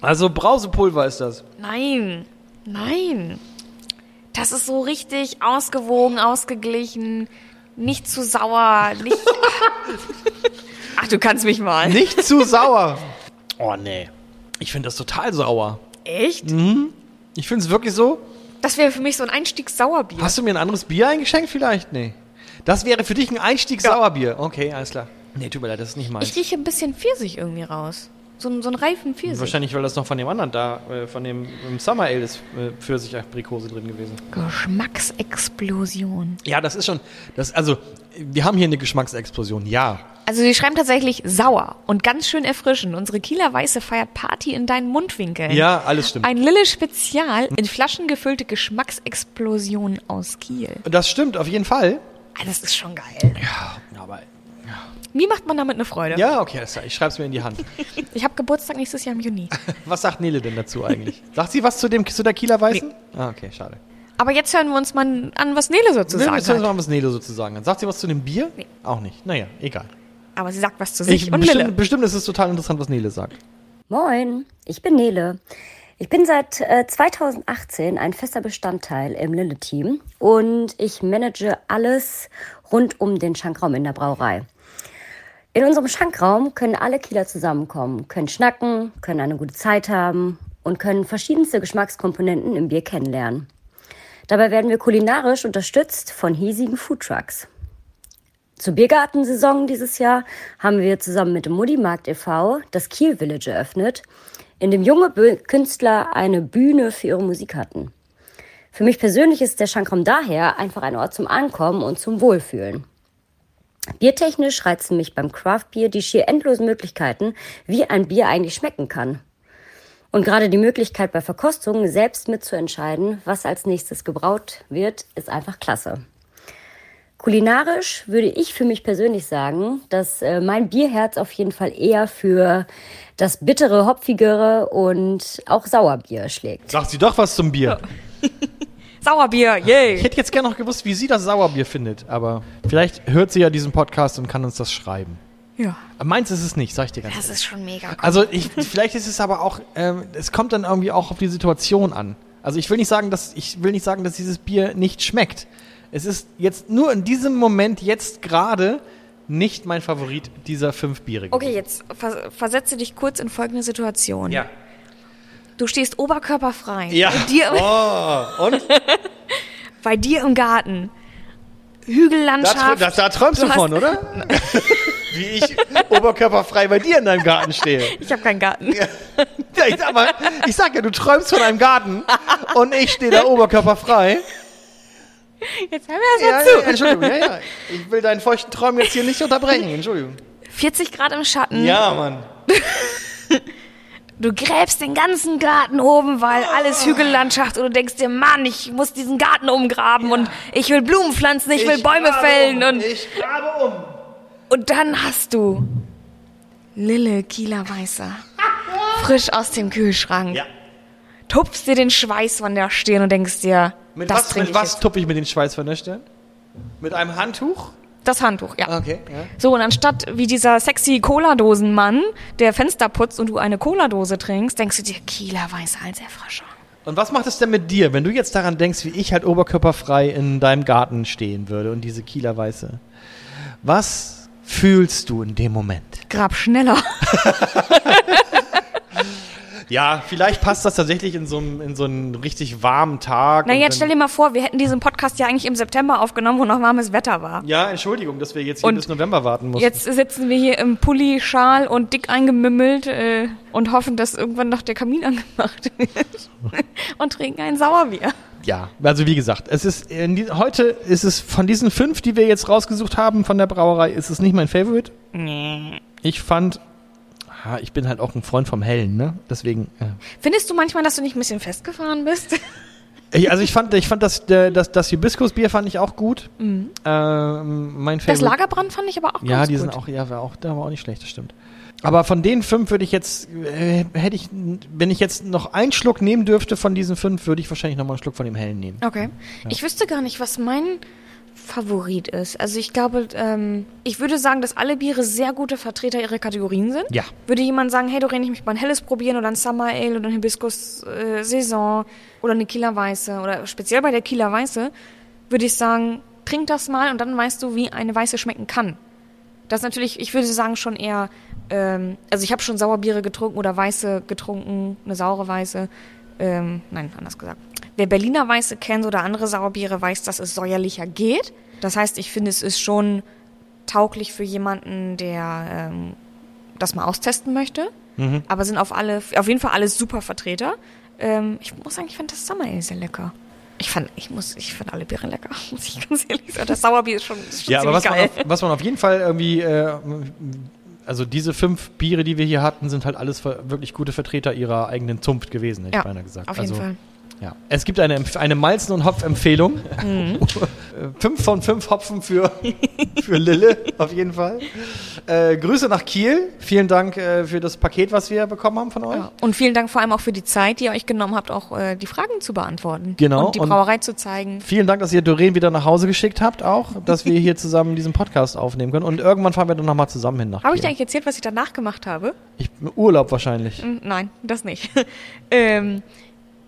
Also Brausepulver ist das. Nein. Nein. Das ist so richtig ausgewogen, ausgeglichen. Nicht zu sauer. Nicht. Ach, du kannst mich mal. Nicht zu sauer. Oh nee. Ich finde das total sauer. Echt? Ich finde es wirklich so. Das wäre für mich so ein Einstiegssauerbier. Hast du mir ein anderes Bier eingeschenkt vielleicht? Nee. Das wäre für dich ein Einstieg Sauerbier. Okay, alles klar. Nee, tut mir leid, das ist nicht meins. Ich rieche ein bisschen Pfirsich irgendwie raus. So, ein- so einen reifen Pfirsich. Wahrscheinlich, weil das noch von dem anderen da, äh, von dem Summer Ale ist äh, Pfirsich-Aprikose drin gewesen. Geschmacksexplosion. Ja, das ist schon, das, also, wir haben hier eine Geschmacksexplosion, ja. Also sie schreiben tatsächlich sauer und ganz schön erfrischend. Unsere Kieler Weiße feiert Party in deinen Mundwinkeln. Ja, alles stimmt. Ein Lille Spezial in Flaschen gefüllte Geschmacksexplosion aus Kiel. Das stimmt, auf jeden Fall. Ah, das ist schon geil. Ja, aber, Wie macht man damit eine Freude? ja, okay, alles klar, ich schreib's mir in die Hand. Ich habe Geburtstag nächstes Jahr im Juni. Was sagt Nele denn dazu eigentlich? Sagt sie was zu dem, zu der Kieler Weißen? Ah, okay, schade. Aber jetzt hören wir uns mal an, was Nele so zu Nee, sagen jetzt hören wir hat. mal, was Nele sozusagen hat. Sagt sie was zu dem Bier? Nee. Auch nicht. Naja, egal. Aber sie sagt was zu sich Ich, und bestimmt, Lille. bestimmt ist es total interessant, was Nele sagt. Moin, ich bin Nele. Ich bin seit äh, 2018 ein fester Bestandteil im Lille-Team und ich manage alles rund um den Schankraum in der Brauerei. In unserem Schankraum können alle Kieler zusammenkommen, können schnacken, können eine gute Zeit haben und können verschiedenste Geschmackskomponenten im Bier kennenlernen. Dabei werden wir kulinarisch unterstützt von hiesigen Foodtrucks. Zur Biergartensaison dieses Jahr haben wir zusammen mit dem Mudimarkt e.V. das Kiel Village eröffnet, in dem junge Künstler eine Bühne für ihre Musik hatten. Für mich persönlich ist der Schankraum daher einfach ein Ort zum Ankommen und zum Wohlfühlen. Biertechnisch reizen mich beim Craftbier die schier endlosen Möglichkeiten, wie ein Bier eigentlich schmecken kann. Und gerade die Möglichkeit bei Verkostungen selbst mitzuentscheiden, was als nächstes gebraut wird, ist einfach klasse. Kulinarisch würde ich für mich persönlich sagen, dass äh, mein Bierherz auf jeden Fall eher für das bittere, hopfigere und auch Sauerbier schlägt. Sagt sie doch was zum Bier. Sauerbier, Ich yay! hätte jetzt gerne noch gewusst, wie sie das Sauerbier findet, aber vielleicht hört sie ja diesen Podcast und kann uns das schreiben. Ja, Meins ist es nicht, sag ich dir ganz das ehrlich. ist schon mega cool. Also ich, vielleicht ist es aber auch, ähm, es kommt dann irgendwie auch auf die Situation an. Also ich will nicht sagen, dass ich will nicht sagen, dass dieses Bier nicht schmeckt. Es ist jetzt nur in diesem Moment jetzt gerade nicht mein Favorit dieser fünf Biere. Okay, jetzt vers versetze dich kurz in folgende Situation. Ja. Du stehst oberkörperfrei. Ja. Bei dir, Oh, und? bei dir im Garten. Da, Hügellandschaft. trä- da, da träumst du, Du von, oder? Wie ich oberkörperfrei bei dir in deinem Garten stehe. Ich habe keinen Garten. Ja, ich, sag mal, ich sag ja, du träumst von einem Garten und ich stehe da oberkörperfrei. Jetzt hör mir Ja, das ja, mal zu. Entschuldigung, ja, ja. Ich will deinen feuchten Traum jetzt hier nicht unterbrechen. Entschuldigung. 40 Grad im Schatten. Ja, Mann. Du gräbst den ganzen Garten oben, weil alles Hügellandschaft und du denkst dir, Mann, ich muss diesen Garten umgraben und ich will Blumen pflanzen, ich, will Bäume fällen um. und, Ich grabe um. und dann hast du Lille Kieler Weißer. Frisch aus dem Kühlschrank. Ja. Tupfst dir den Schweiß von der Stirn und denkst dir, Mit das was, trinke mit ich was jetzt. tuppe ich mit den Schweiß von der Stirn? Mit einem Handtuch? Das Handtuch, ja. Okay, ja. So, und anstatt wie dieser sexy Cola-Dosenmann, der Fenster putzt und du eine Cola-Dose trinkst, denkst du dir, Kieler Weißer als Erfrischer. Und was macht es denn mit dir, wenn du jetzt daran denkst, wie ich halt oberkörperfrei in deinem Garten stehen würde und diese Kieler Weiße? Was fühlst du in dem Moment? Grab schneller. Ja, vielleicht passt das tatsächlich in so einem, in so einen richtig warmen Tag. Na, jetzt stell dir mal vor, wir hätten diesen Podcast ja eigentlich im September aufgenommen, wo noch warmes Wetter war. Ja, Entschuldigung, dass wir jetzt hier Und bis November warten mussten. Jetzt sitzen wir hier im Pulli, Schal und dick eingemümmelt äh, und hoffen, dass irgendwann noch der Kamin angemacht wird. und trinken ein Sauerbier. Ja, also wie gesagt, es ist die, heute ist es von diesen fünf, die wir jetzt rausgesucht haben von der Brauerei, ist es nicht mein Favorite. Ich fand, ich bin halt auch ein Freund vom Hellen, ne? Deswegen. Äh. Findest du manchmal, dass du nicht ein bisschen festgefahren bist? Ich, also ich fand, ich fand das, das, das Hibiskusbier fand ich auch gut. Ähm, mein Das Favorite. Lagerbrand fand ich aber auch Ja, die gut. sind auch, ja, war auch, da war auch nicht schlecht, das stimmt. Aber von den fünf würde ich jetzt, äh, hätte ich, wenn ich jetzt noch einen Schluck nehmen dürfte von diesen fünf, würde ich wahrscheinlich noch mal einen Schluck von dem Hellen nehmen. Okay. Ich wüsste gar nicht, was mein Favorit ist. Also ich glaube, ähm, ich würde sagen, dass alle Biere sehr gute Vertreter ihrer Kategorien sind. Ja. Würde jemand sagen, hey Doreen, ich möchte mal ein helles probieren oder ein Summer Ale oder ein Hibiskus äh, Saison oder eine Kieler Weiße oder speziell bei der Kieler Weiße, würde ich sagen, trink das mal und dann weißt du, wie eine Weiße schmecken kann. Das ist natürlich, ich würde sagen, schon eher, ähm, also ich habe schon Sauerbiere getrunken oder Weiße getrunken, eine saure Weiße. Ähm, nein, anders gesagt. Wer Berliner Weiße kennt oder andere Sauerbiere weiß, dass es säuerlicher geht. Das heißt, ich finde, es ist schon tauglich für jemanden, der ähm, das mal austesten möchte. Aber sind auf alle, auf jeden Fall alles super Vertreter. Ähm, ich muss sagen, ich fand das Summer Ale sehr lecker. Ich fand, ich muss, ich fand alle Biere lecker, muss ich ganz ehrlich sagen. Das Sauerbier ist schon, ist schon Ja, aber was ziemlich man, geil. auf, was man auf jeden Fall irgendwie, äh, also diese fünf Biere, die wir hier hatten, sind halt alles wirklich gute Vertreter ihrer eigenen Zunft gewesen, hätte Ja, ich beinahe gesagt. auf jeden also, Fall. Ja. Es gibt eine, eine Malzen- und Hopf-Empfehlung. Mhm. Fünf von fünf Hopfen für, für Lille, auf jeden Fall. Äh, Grüße nach Kiel. Vielen Dank äh, für das Paket, was wir bekommen haben von euch. Ja. Und vielen Dank vor allem auch für die Zeit, die ihr euch genommen habt, auch äh, die Fragen zu beantworten. Genau, Und die und- Brauerei zu zeigen. Vielen Dank, dass ihr Doreen wieder nach Hause geschickt habt, auch, dass wir hier zusammen diesen Podcast aufnehmen können. Und irgendwann fahren wir dann nochmal zusammen hin nach Habe ich dir eigentlich erzählt, was ich danach gemacht habe? Ich, Urlaub wahrscheinlich. Hm, Nein, das nicht. ähm,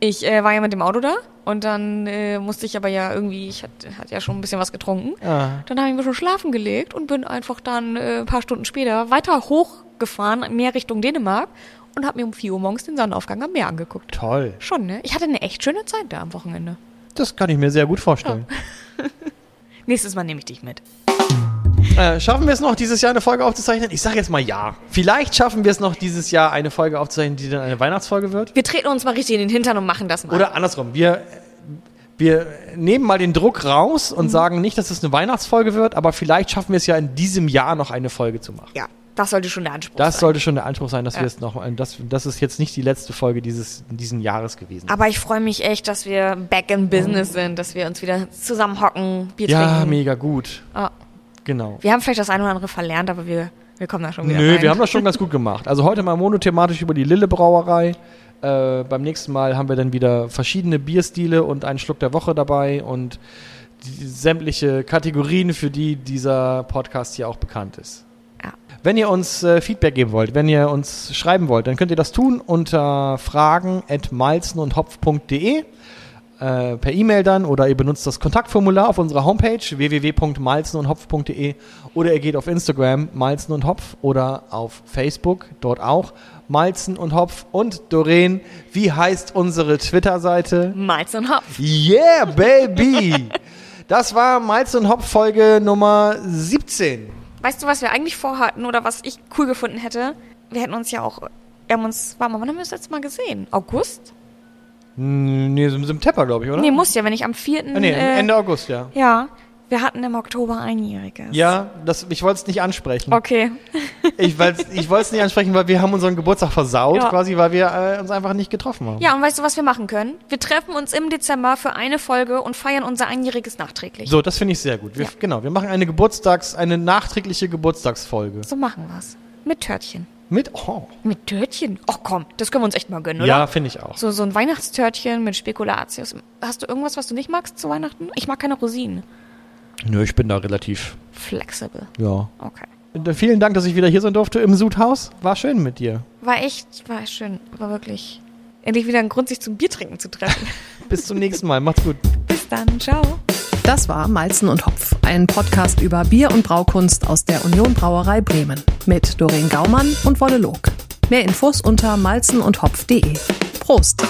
ich äh, war ja mit dem Auto da und dann äh, musste ich aber ja irgendwie, ich hatte hat ja schon ein bisschen was getrunken. Ah. Dann habe ich mich schon schlafen gelegt und bin einfach dann äh, ein paar Stunden später weiter hochgefahren, mehr Richtung Dänemark und habe mir um 4 Uhr morgens den Sonnenaufgang am Meer angeguckt. Toll. Schon, ne? Ich hatte eine echt schöne Zeit da am Wochenende. Das kann ich mir sehr gut vorstellen. Nächstes Mal nehme ich dich mit. Äh, schaffen wir es noch, dieses Jahr eine Folge aufzuzeichnen? Ich sage jetzt mal ja. Vielleicht schaffen wir es noch, dieses Jahr eine Folge aufzuzeichnen, die dann eine Weihnachtsfolge wird. Wir treten uns mal richtig in den Hintern und machen das mal. Oder andersrum. Wir, wir nehmen mal den Druck raus Mhm. und sagen nicht, dass es eine Weihnachtsfolge wird, aber vielleicht schaffen wir es ja in diesem Jahr noch eine Folge zu machen. Ja, das sollte schon der Anspruch Das sein. sollte schon der Anspruch sein, dass Ja. wir es noch, das, das ist jetzt nicht die letzte Folge dieses, diesen Jahres gewesen. Aber ich freue mich echt, dass wir back in business sind, dass wir uns wieder zusammenhocken, Bier ja, trinken. mega gut. Ah, Genau. wir haben vielleicht das eine oder andere verlernt, aber wir, wir kommen da schon wieder Nö, rein. wir haben das schon ganz gut gemacht. Also heute mal monothematisch über die Lille Brauerei. Äh, beim nächsten Mal haben wir dann wieder verschiedene Bierstile und einen Schluck der Woche dabei und die, sämtliche Kategorien, für die dieser Podcast hier auch bekannt ist. Ja. Wenn ihr uns äh, Feedback geben wollt, wenn ihr uns schreiben wollt, dann könnt ihr das tun unter fragen.malzenundhopf.de äh, per E-Mail dann oder ihr benutzt das Kontaktformular auf unserer Homepage www.malzenundhopf.de oder ihr geht auf Instagram Malzen und Hopf oder auf Facebook, dort auch Malzen und Hopf und Doreen, wie heißt unsere Twitter-Seite? Malz und Hopf. Yeah, baby! Das war Malzen und Hopf Folge Nummer 17. Weißt du, was wir eigentlich vorhatten oder was ich cool gefunden hätte? Wir hätten uns ja auch, wir haben uns, warte mal, wann haben wir das letzte Mal gesehen? August? Nee, im September, glaube ich, oder? Nee, muss ja, wenn ich am 4. Ah, nee, äh, Ende August, ja. Ja, wir hatten im Oktober einjähriges. Ja, das, ich wollte es nicht ansprechen. Okay. Ich, ich wollte es nicht ansprechen, weil wir haben unseren Geburtstag versaut, Ja. quasi, weil wir äh, uns einfach nicht getroffen haben. Ja, und weißt du, was wir machen können? Wir treffen uns im Dezember für eine Folge und feiern unser einjähriges nachträglich. So, das finde ich sehr gut. Wir, Ja. Genau, wir machen eine Geburtstags-, eine nachträgliche Geburtstagsfolge. So machen wir's. Mit Törtchen. Mit, oh. Mit Törtchen? Ach komm, das können wir uns echt mal gönnen, oder? Ja, finde ich auch. So, so ein Weihnachtstörtchen mit Spekulatius. Hast du irgendwas, was du nicht magst zu Weihnachten? Ich mag keine Rosinen. Nö, ich bin da relativ, Flexible. ja. Okay. Und, Vielen Dank, dass ich wieder hier sein durfte im Sudhaus. War schön mit dir. War echt, war schön. War wirklich Endlich wieder ein Grund, sich zum Biertrinken zu treffen. Bis zum nächsten Mal. Macht's gut. Bis dann. Ciao. Das war Malzen und Hopf, ein Podcast über Bier und Braukunst aus der Union Brauerei Bremen mit Doreen Gaumann und Wolle Log. Mehr Infos unter malzenundhopf.de. Prost!